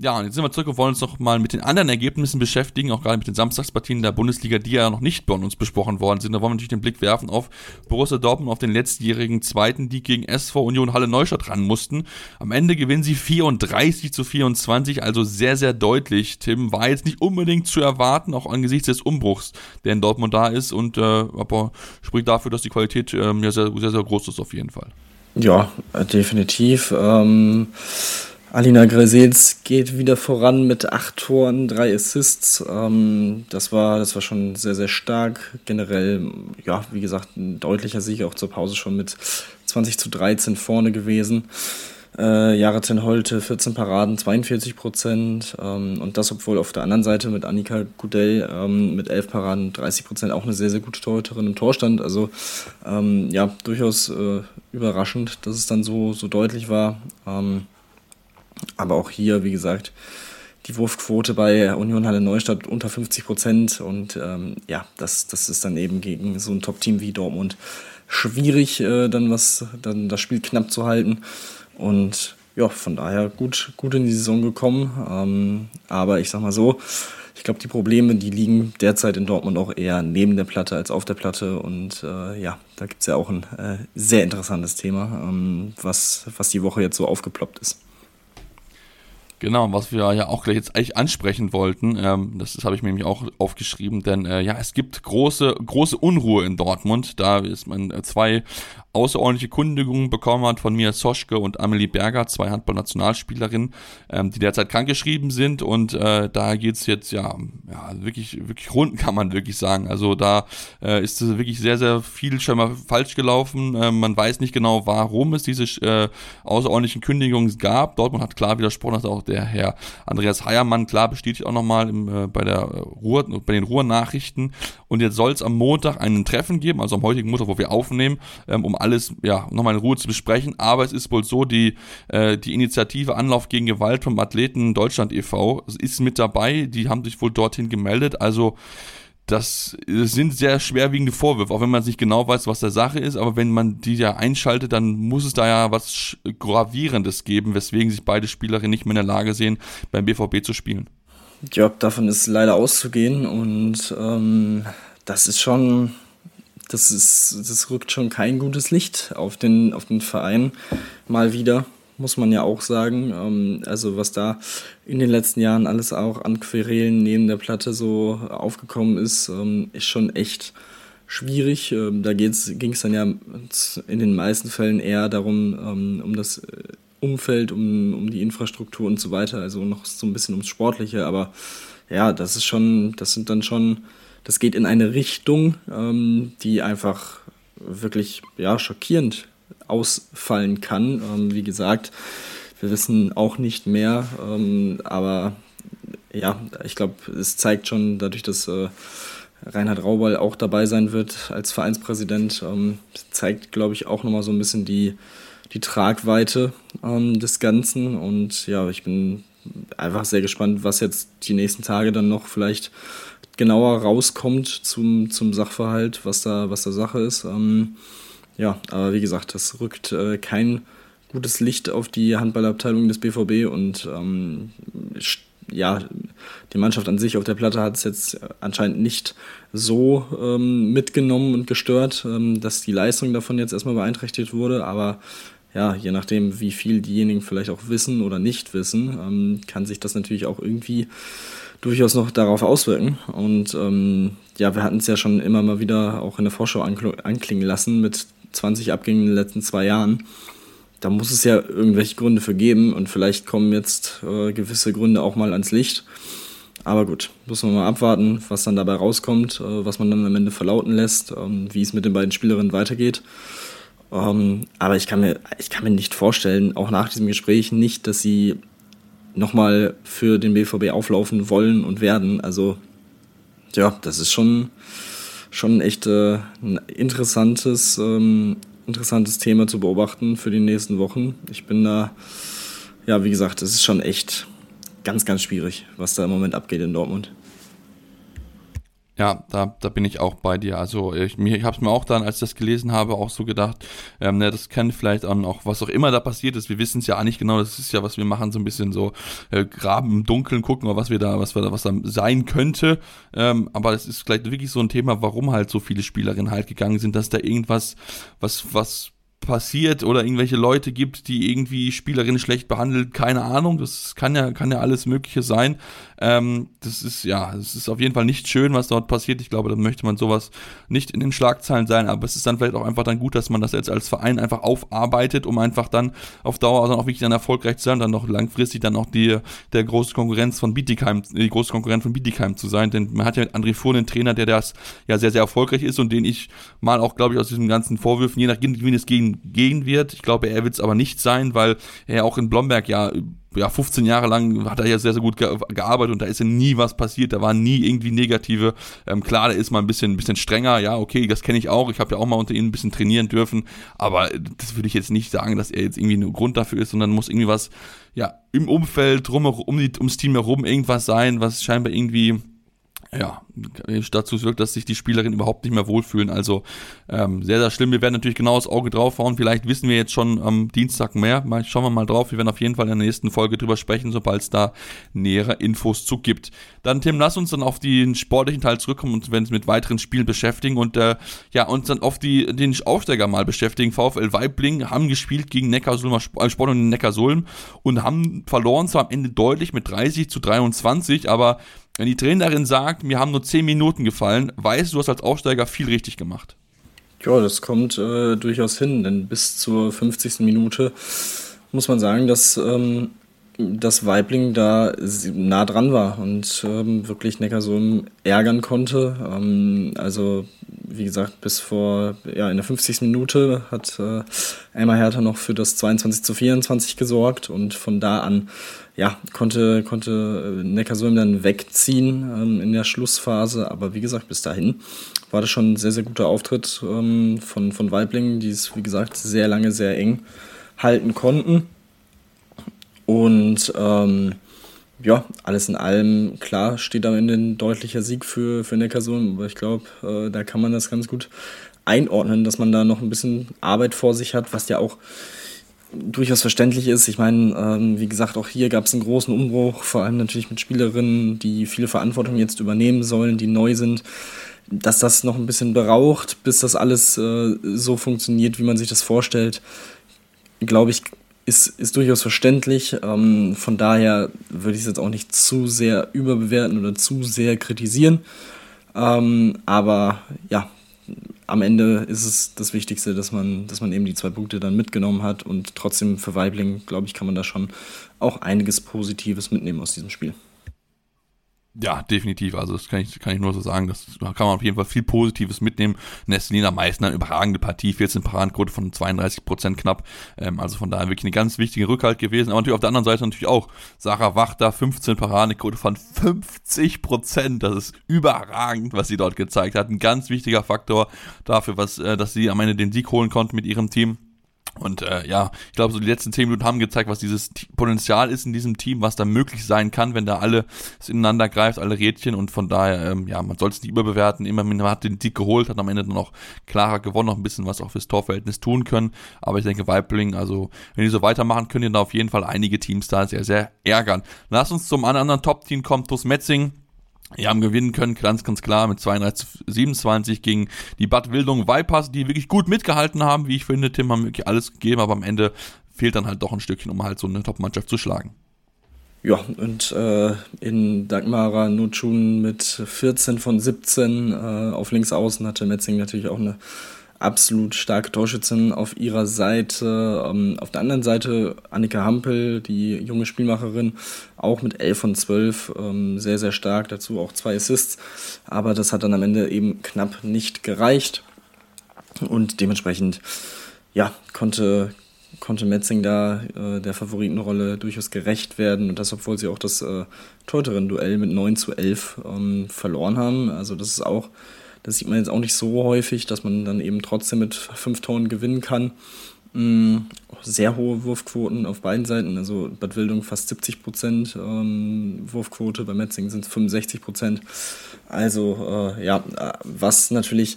Ja, und jetzt sind wir zurück und wollen uns noch mal mit den anderen Ergebnissen beschäftigen, auch gerade mit den Samstagspartien der Bundesliga, die ja noch nicht bei uns besprochen worden sind. Da wollen wir natürlich den Blick werfen auf Borussia Dortmund, auf den letztjährigen Zweiten, die gegen SV Union Halle Neustadt ran mussten. Am Ende gewinnen sie 34 zu 24, also sehr, sehr deutlich. Tim war jetzt nicht unbedingt zu erwarten, auch angesichts des Umbruchs, der in Dortmund da ist und äh, aber spricht dafür, dass die Qualität ähm, ja sehr, sehr, sehr groß ist auf jeden Fall. Ja, definitiv. Ähm Alina Gresels geht wieder voran mit acht Toren, drei Assists. Ähm, das, war, das war schon sehr, sehr stark. Generell, ja, wie gesagt, ein deutlicher Sieg auch zur Pause schon mit 20 zu 13 vorne gewesen. Äh, Jareten Holte 14 Paraden, 42 Prozent. Ähm, und das, obwohl auf der anderen Seite mit Annika Gudell ähm, mit 11 Paraden, 30 Prozent auch eine sehr, sehr gute Torhüterin im Tor stand. Also ähm, ja, durchaus äh, überraschend, dass es dann so, so deutlich war. Ähm, aber auch hier, wie gesagt, die Wurfquote bei Union Halle Neustadt unter 50 Prozent. Und ähm, ja, das, das ist dann eben gegen so ein Top-Team wie Dortmund schwierig, äh, dann was, dann das Spiel knapp zu halten. Und ja, von daher gut, gut in die Saison gekommen. Ähm, aber ich sag mal so, ich glaube, die Probleme, die liegen derzeit in Dortmund auch eher neben der Platte als auf der Platte. Und äh, ja, da gibt es ja auch ein äh, sehr interessantes Thema, ähm, was, was die Woche jetzt so aufgeploppt ist. Genau, was wir ja auch gleich jetzt eigentlich ansprechen wollten, ähm, das, das habe ich mir nämlich auch aufgeschrieben, denn äh, ja, es gibt große, große Unruhe in Dortmund. Da ist man äh, zwei außerordentliche Kundigungen bekommen hat von mir Soschke und Amelie Berger, zwei Handball-Nationalspielerinnen, ähm, die derzeit krankgeschrieben sind und äh, da geht's jetzt ja, ja wirklich, wirklich rund, <laughs> kann man wirklich sagen. Also da äh, ist wirklich sehr, sehr viel schon mal falsch gelaufen. Äh, man weiß nicht genau, warum es diese äh, außerordentlichen Kündigungen gab. Dortmund hat klar widersprochen, dass auch der Herr Andreas Heiermann klar bestätigt auch nochmal äh, bei der Ruhr, bei den Ruhr-Nachrichten. Und jetzt soll es am Montag einen Treffen geben, also am heutigen Montag, wo wir aufnehmen, ähm, um alles ja nochmal in Ruhe zu besprechen. Aber es ist wohl so, die, äh, die Initiative Anlauf gegen Gewalt vom Athleten Deutschland e.V. ist mit dabei. Die haben sich wohl dorthin gemeldet. Also das sind sehr schwerwiegende Vorwürfe, auch wenn man nicht genau weiß, was der Sache ist, aber wenn man die ja einschaltet, dann muss es da ja was Gravierendes geben, weswegen sich beide Spielerinnen nicht mehr in der Lage sehen, beim BVB zu spielen. Ja, davon ist leider auszugehen und ähm, das ist schon, das ist, das rückt schon kein gutes Licht auf den, auf den Verein mal wieder, muss man ja auch sagen. Ähm, also was da in den letzten Jahren alles auch an Querelen neben der Platte so aufgekommen ist, ähm, ist schon echt schwierig. Ähm, da ging es dann ja in den meisten Fällen eher darum, um das äh, Umfeld, um, um die Infrastruktur und so weiter, also noch so ein bisschen ums Sportliche, aber ja, das ist schon, das sind dann schon das geht in eine Richtung, die einfach wirklich ja, schockierend ausfallen kann. Ähm, wie gesagt, wir wissen auch nicht mehr, ähm, aber ja, ich glaube, es zeigt schon dadurch, dass äh, Reinhard Raubal auch dabei sein wird als Vereinspräsident, ähm, zeigt, glaube ich, auch nochmal so ein bisschen die, die Tragweite ähm, des Ganzen. Und ja, ich bin einfach sehr gespannt, was jetzt die nächsten Tage dann noch vielleicht genauer rauskommt zum, zum Sachverhalt, was da, was da Sache ist. Ähm, ja, aber wie gesagt, das rückt äh, kein gutes Licht auf die Handballabteilung des BVB und ähm, ja, die Mannschaft an sich auf der Platte hat es jetzt anscheinend nicht so ähm, mitgenommen und gestört, ähm, dass die Leistung davon jetzt erstmal beeinträchtigt wurde, aber ja, je nachdem, wie viel diejenigen vielleicht auch wissen oder nicht wissen, ähm, kann sich das natürlich auch irgendwie durchaus noch darauf auswirken. Und ähm, ja, wir hatten es ja schon immer mal wieder auch in der Vorschau anklingen lassen mit 20 Abgängen in den letzten zwei Jahren. Da muss es ja irgendwelche Gründe für geben und vielleicht kommen jetzt äh, gewisse Gründe auch mal ans Licht. Aber gut, muss man mal abwarten, was dann dabei rauskommt, äh, was man dann am Ende verlauten lässt, ähm, wie es mit den beiden Spielerinnen weitergeht. Ähm, aber ich kann, mir, ich kann mir nicht vorstellen, auch nach diesem Gespräch nicht, dass sie nochmal für den BVB auflaufen wollen und werden. Also ja, das ist schon, schon echt äh, ein interessantes, ähm, interessantes Thema zu beobachten für die nächsten Wochen. Ich bin da, ja, wie gesagt, es ist schon echt ganz, ganz schwierig, was da im Moment abgeht in Dortmund. Ja, da, da bin ich auch bei dir. Also ich, ich habe es mir auch dann, als ich das gelesen habe, auch so gedacht, ähm, ne, das kann vielleicht auch, was auch immer da passiert ist, wir wissen es ja nicht genau, das ist ja, was wir machen, so ein bisschen so äh, graben im Dunkeln, gucken, was wir da, was wir da, was da sein könnte. Ähm, aber es ist vielleicht wirklich so ein Thema, warum halt so viele Spielerinnen halt gegangen sind, dass da irgendwas, was, was passiert oder irgendwelche Leute gibt, die irgendwie Spielerinnen schlecht behandelt, keine Ahnung, das kann ja, kann ja alles Mögliche sein. Ähm, das ist ja, es ist auf jeden Fall nicht schön, was dort passiert. Ich glaube, da möchte man sowas nicht in den Schlagzeilen sein, aber es ist dann vielleicht auch einfach dann gut, dass man das jetzt als Verein einfach aufarbeitet, um einfach dann auf Dauer dann auch wirklich dann erfolgreich zu sein, dann noch langfristig dann auch die, der große Konkurrenz von Bietigheim, die große Konkurrenz von Bietigheim zu sein, denn man hat ja mit André Fuhr einen Trainer, der das ja sehr, sehr erfolgreich ist und den ich mal auch, glaube ich, aus diesen ganzen Vorwürfen, je nachdem, wie es gehen, wird, ich glaube, er wird es aber nicht sein, weil er auch in Blomberg ja ja, 15 Jahre lang hat er ja sehr, sehr gut ge gearbeitet und da ist ja nie was passiert, da waren nie irgendwie negative. Ähm, klar, da ist mal ein bisschen, ein bisschen strenger, ja, okay, das kenne ich auch. Ich habe ja auch mal unter ihnen ein bisschen trainieren dürfen, aber das würde ich jetzt nicht sagen, dass er jetzt irgendwie ein Grund dafür ist, sondern muss irgendwie was, ja, im Umfeld, drum, um die, ums Team herum irgendwas sein, was scheinbar irgendwie ja, dazu wirkt, dass sich die Spielerinnen überhaupt nicht mehr wohlfühlen. Also ähm, sehr, sehr schlimm. Wir werden natürlich genau das Auge draufhauen. Vielleicht wissen wir jetzt schon am Dienstag mehr. Mal, schauen wir mal drauf. Wir werden auf jeden Fall in der nächsten Folge drüber sprechen, sobald es da nähere Infos zu gibt. Dann, Tim, lass uns dann auf den sportlichen Teil zurückkommen und wenn es mit weiteren Spielen beschäftigen und äh, ja, uns dann auf die, den Aufsteiger mal beschäftigen. VfL Weibling haben gespielt gegen Neckarsulmer äh, Sport und Neckarsulm und haben verloren zwar am Ende deutlich mit 30 zu 23, aber wenn die Trainerin sagt, mir haben nur 10 Minuten gefallen, weißt du, du hast als Aufsteiger viel richtig gemacht. Ja, das kommt äh, durchaus hin, denn bis zur 50. Minute muss man sagen, dass ähm, das Weibling da nah dran war und ähm, wirklich Neckarsulm ärgern konnte. Ähm, also wie gesagt, bis vor, ja, in der 50. Minute hat äh, Elmar Hertha noch für das 22 zu 24 gesorgt und von da an, ja, konnte, konnte äh, Neckarsulm dann wegziehen ähm, in der Schlussphase. Aber wie gesagt, bis dahin war das schon ein sehr, sehr guter Auftritt ähm, von, von Weiblingen, die es, wie gesagt, sehr lange, sehr eng halten konnten. Und ähm, ja, alles in allem, klar, steht am Ende ein deutlicher Sieg für, für Neckarsulm, aber ich glaube, äh, da kann man das ganz gut einordnen, dass man da noch ein bisschen Arbeit vor sich hat, was ja auch durchaus verständlich ist. Ich meine, ähm, wie gesagt, auch hier gab es einen großen Umbruch, vor allem natürlich mit Spielerinnen, die viele Verantwortung jetzt übernehmen sollen, die neu sind. Dass das noch ein bisschen braucht, bis das alles äh, so funktioniert, wie man sich das vorstellt, glaube ich, ist, ist durchaus verständlich. Ähm, von daher würde ich es jetzt auch nicht zu sehr überbewerten oder zu sehr kritisieren. Ähm, aber ja, am Ende ist es das Wichtigste, dass man, dass man eben die zwei Punkte dann mitgenommen hat und trotzdem für Weibling, glaube ich, kann man da schon auch einiges Positives mitnehmen aus diesem Spiel. Ja, definitiv. Also das kann ich, kann ich nur so sagen. Das da kann man auf jeden Fall viel Positives mitnehmen. Nestlina Meissner, überragende Partie, 14 Paradenquote von 32 Prozent knapp. Ähm, also von daher wirklich eine ganz wichtige Rückhalt gewesen. Aber natürlich auf der anderen Seite natürlich auch Sarah Wachter, 15 Paradenquote von 50 Prozent. Das ist überragend, was sie dort gezeigt hat. Ein ganz wichtiger Faktor dafür, was, äh, dass sie am Ende den Sieg holen konnte mit ihrem Team. Und äh, ja, ich glaube, so die letzten zehn Minuten haben gezeigt, was dieses Potenzial ist in diesem Team, was da möglich sein kann, wenn da alle ineinander greift, alle Rädchen. Und von daher, ähm, ja, man soll es nicht überbewerten. Immerhin man hat den Sieg geholt, hat am Ende dann auch klarer gewonnen, noch ein bisschen was auch fürs Torverhältnis tun können. Aber ich denke, Weibling, also wenn die so weitermachen, können die da auf jeden Fall einige Teams da sehr, sehr ärgern. Lass uns zum anderen Top-Team kommen, TuS Metzing. Die haben gewinnen können, ganz, ganz klar, mit 32 27 gegen die Bad Wildung Vipers, die wirklich gut mitgehalten haben, wie ich finde. Tim haben wirklich alles gegeben, aber am Ende fehlt dann halt doch ein Stückchen, um halt so eine Top-Mannschaft zu schlagen. Ja, und äh, in Dagmara Nutschun mit 14 von 17 äh, auf links außen hatte Metzing natürlich auch eine absolut starke Torschützin auf ihrer Seite. Ähm, auf der anderen Seite Annika Hampel, die junge Spielmacherin, auch mit 11 von 12, ähm, sehr, sehr stark. Dazu auch zwei Assists. Aber das hat dann am Ende eben knapp nicht gereicht. Und dementsprechend, ja, konnte, konnte Metzing da äh, der Favoritenrolle durchaus gerecht werden. Und das, obwohl sie auch das äh, Torhüterin-Duell mit 9 zu 11 ähm, verloren haben. Also das ist auch das sieht man jetzt auch nicht so häufig, dass man dann eben trotzdem mit fünf Toren gewinnen kann. Mm, sehr hohe Wurfquoten auf beiden Seiten, also Bad Wildung fast 70 Prozent ähm, Wurfquote, bei Metzingen sind es 65 Prozent. Also äh, ja, was natürlich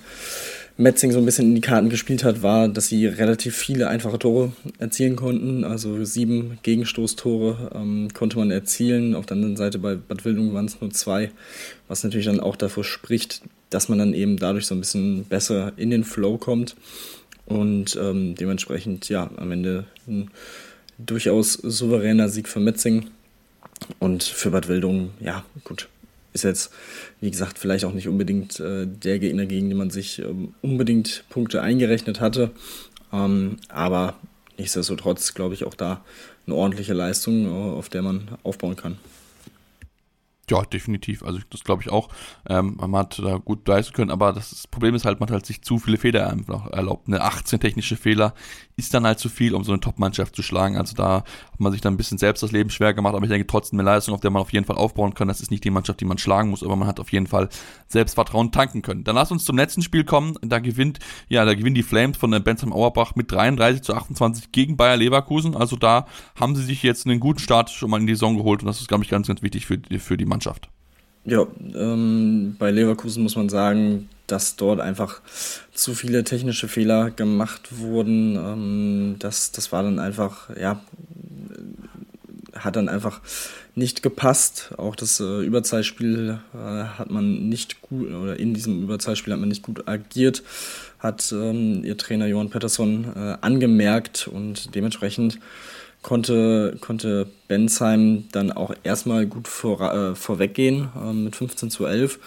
Metzing so ein bisschen in die Karten gespielt hat, war, dass sie relativ viele einfache Tore erzielen konnten. Also sieben Gegenstoßtore ähm, konnte man erzielen. Auf der anderen Seite bei Bad Wildung waren es nur zwei, was natürlich dann auch davor spricht, dass man dann eben dadurch so ein bisschen besser in den Flow kommt und ähm, dementsprechend ja am Ende ein durchaus souveräner Sieg für Metzing und für Bad Wildung, ja gut, ist jetzt wie gesagt vielleicht auch nicht unbedingt äh, der Gegner, gegen den man sich ähm, unbedingt Punkte eingerechnet hatte, ähm, aber nichtsdestotrotz glaube ich auch da eine ordentliche Leistung, äh, auf der man aufbauen kann. Ja, definitiv. Also das glaube ich auch. Ähm, man hat da gut leisten können, aber das Problem ist halt, man hat halt sich zu viele Fehler erlaubt. Eine 18 technische Fehler ist dann halt zu viel, um so eine Top-Mannschaft zu schlagen. Also da hat man sich dann ein bisschen selbst das Leben schwer gemacht, aber ich denke trotzdem eine Leistung, auf der man auf jeden Fall aufbauen kann. Das ist nicht die Mannschaft, die man schlagen muss, aber man hat auf jeden Fall Selbstvertrauen tanken können. Dann lass uns zum letzten Spiel kommen. Da gewinnt, ja, da gewinnen die Flames von der Bensheim Auerbach mit 33 zu 28 gegen Bayer Leverkusen. Also da haben sie sich jetzt einen guten Start schon mal in die Saison geholt und das ist, glaube ich, ganz, ganz wichtig für, für die Mannschaft. Ja, ähm, bei Leverkusen muss man sagen, dass dort einfach zu viele technische Fehler gemacht wurden. Ähm, das, das war dann einfach, ja, hat dann einfach nicht gepasst. Auch das äh, Überzeitspiel äh, hat man nicht gut, oder in diesem Überzeitspiel hat man nicht gut agiert, hat ähm, ihr Trainer Johann Pettersson äh, angemerkt und dementsprechend konnte, konnte Bensheim dann auch erstmal gut vor, äh, vorweggehen äh, mit 15 zu 11.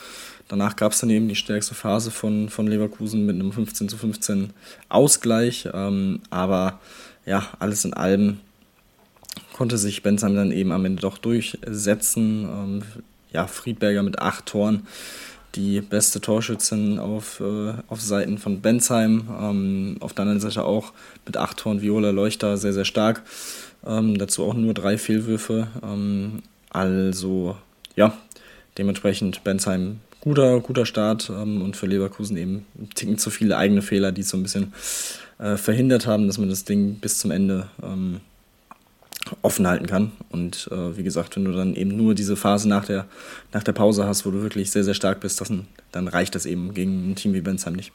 Danach gab es dann eben die stärkste Phase von, von Leverkusen mit einem 15 zu 15 Ausgleich. Ähm, aber ja, alles in allem konnte sich Bensheim dann eben am Ende doch durchsetzen. Ähm, ja, Friedberger mit acht Toren, die beste Torschützin auf, äh, auf Seiten von Bensheim. Ähm, auf der anderen Seite auch mit acht Toren Viola Leuchter sehr, sehr stark. Ähm, dazu auch nur drei Fehlwürfe. Ähm, also ja, dementsprechend Bensheim guter, guter Start ähm, und für Leverkusen eben Ticken zu viele eigene Fehler, die so ein bisschen äh, verhindert haben, dass man das Ding bis zum Ende ähm, offen halten kann. Und äh, wie gesagt, wenn du dann eben nur diese Phase nach der, nach der Pause hast, wo du wirklich sehr, sehr stark bist, das, dann reicht das eben gegen ein Team wie Bensheim nicht.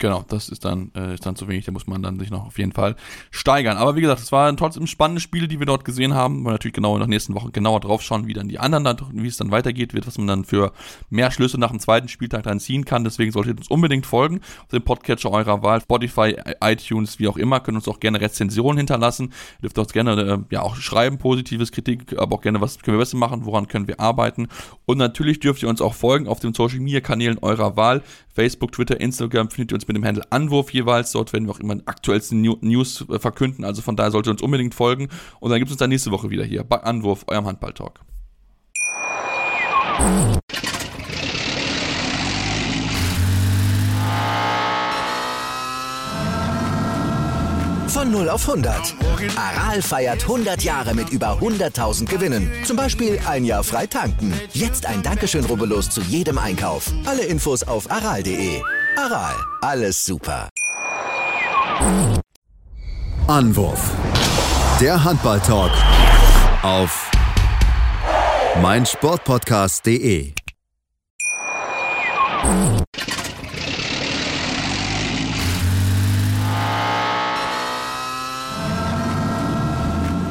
Genau, das ist dann, äh, ist dann zu wenig, da muss man dann sich noch auf jeden Fall steigern. Aber wie gesagt, es waren trotzdem spannende Spiele, die wir dort gesehen haben. Wir natürlich genau in der nächsten Woche genauer drauf schauen, wie dann die anderen, dann, wie es dann weitergeht wird, was man dann für mehr Schlüsse nach dem zweiten Spieltag dann ziehen kann. Deswegen solltet ihr uns unbedingt folgen auf dem Podcatcher eurer Wahl, Spotify, iTunes, wie auch immer. Könnt uns auch gerne Rezensionen hinterlassen. Ihr dürft uns gerne äh, ja auch schreiben, positives Kritik, aber auch gerne, was können wir besser machen, woran können wir arbeiten. Und natürlich dürft ihr uns auch folgen auf den Social Media Kanälen eurer Wahl. Facebook, Twitter, Instagram findet ihr uns mit dem Handel Anwurf jeweils. Dort werden wir auch immer die aktuellsten News äh, verkünden. Also von daher solltet ihr uns unbedingt folgen. Und dann gibt es uns dann nächste Woche wieder hier bei Anwurf, eurem Handball-Talk. Von 0 auf 100. Aral feiert 100 Jahre mit über 100.000 Gewinnen. Zum Beispiel ein Jahr frei tanken. Jetzt ein Dankeschön, rubbellos zu jedem Einkauf. Alle Infos auf aral.de. Aral, alles super. Anwurf. Der Handball-Talk auf meinsportpodcast.de.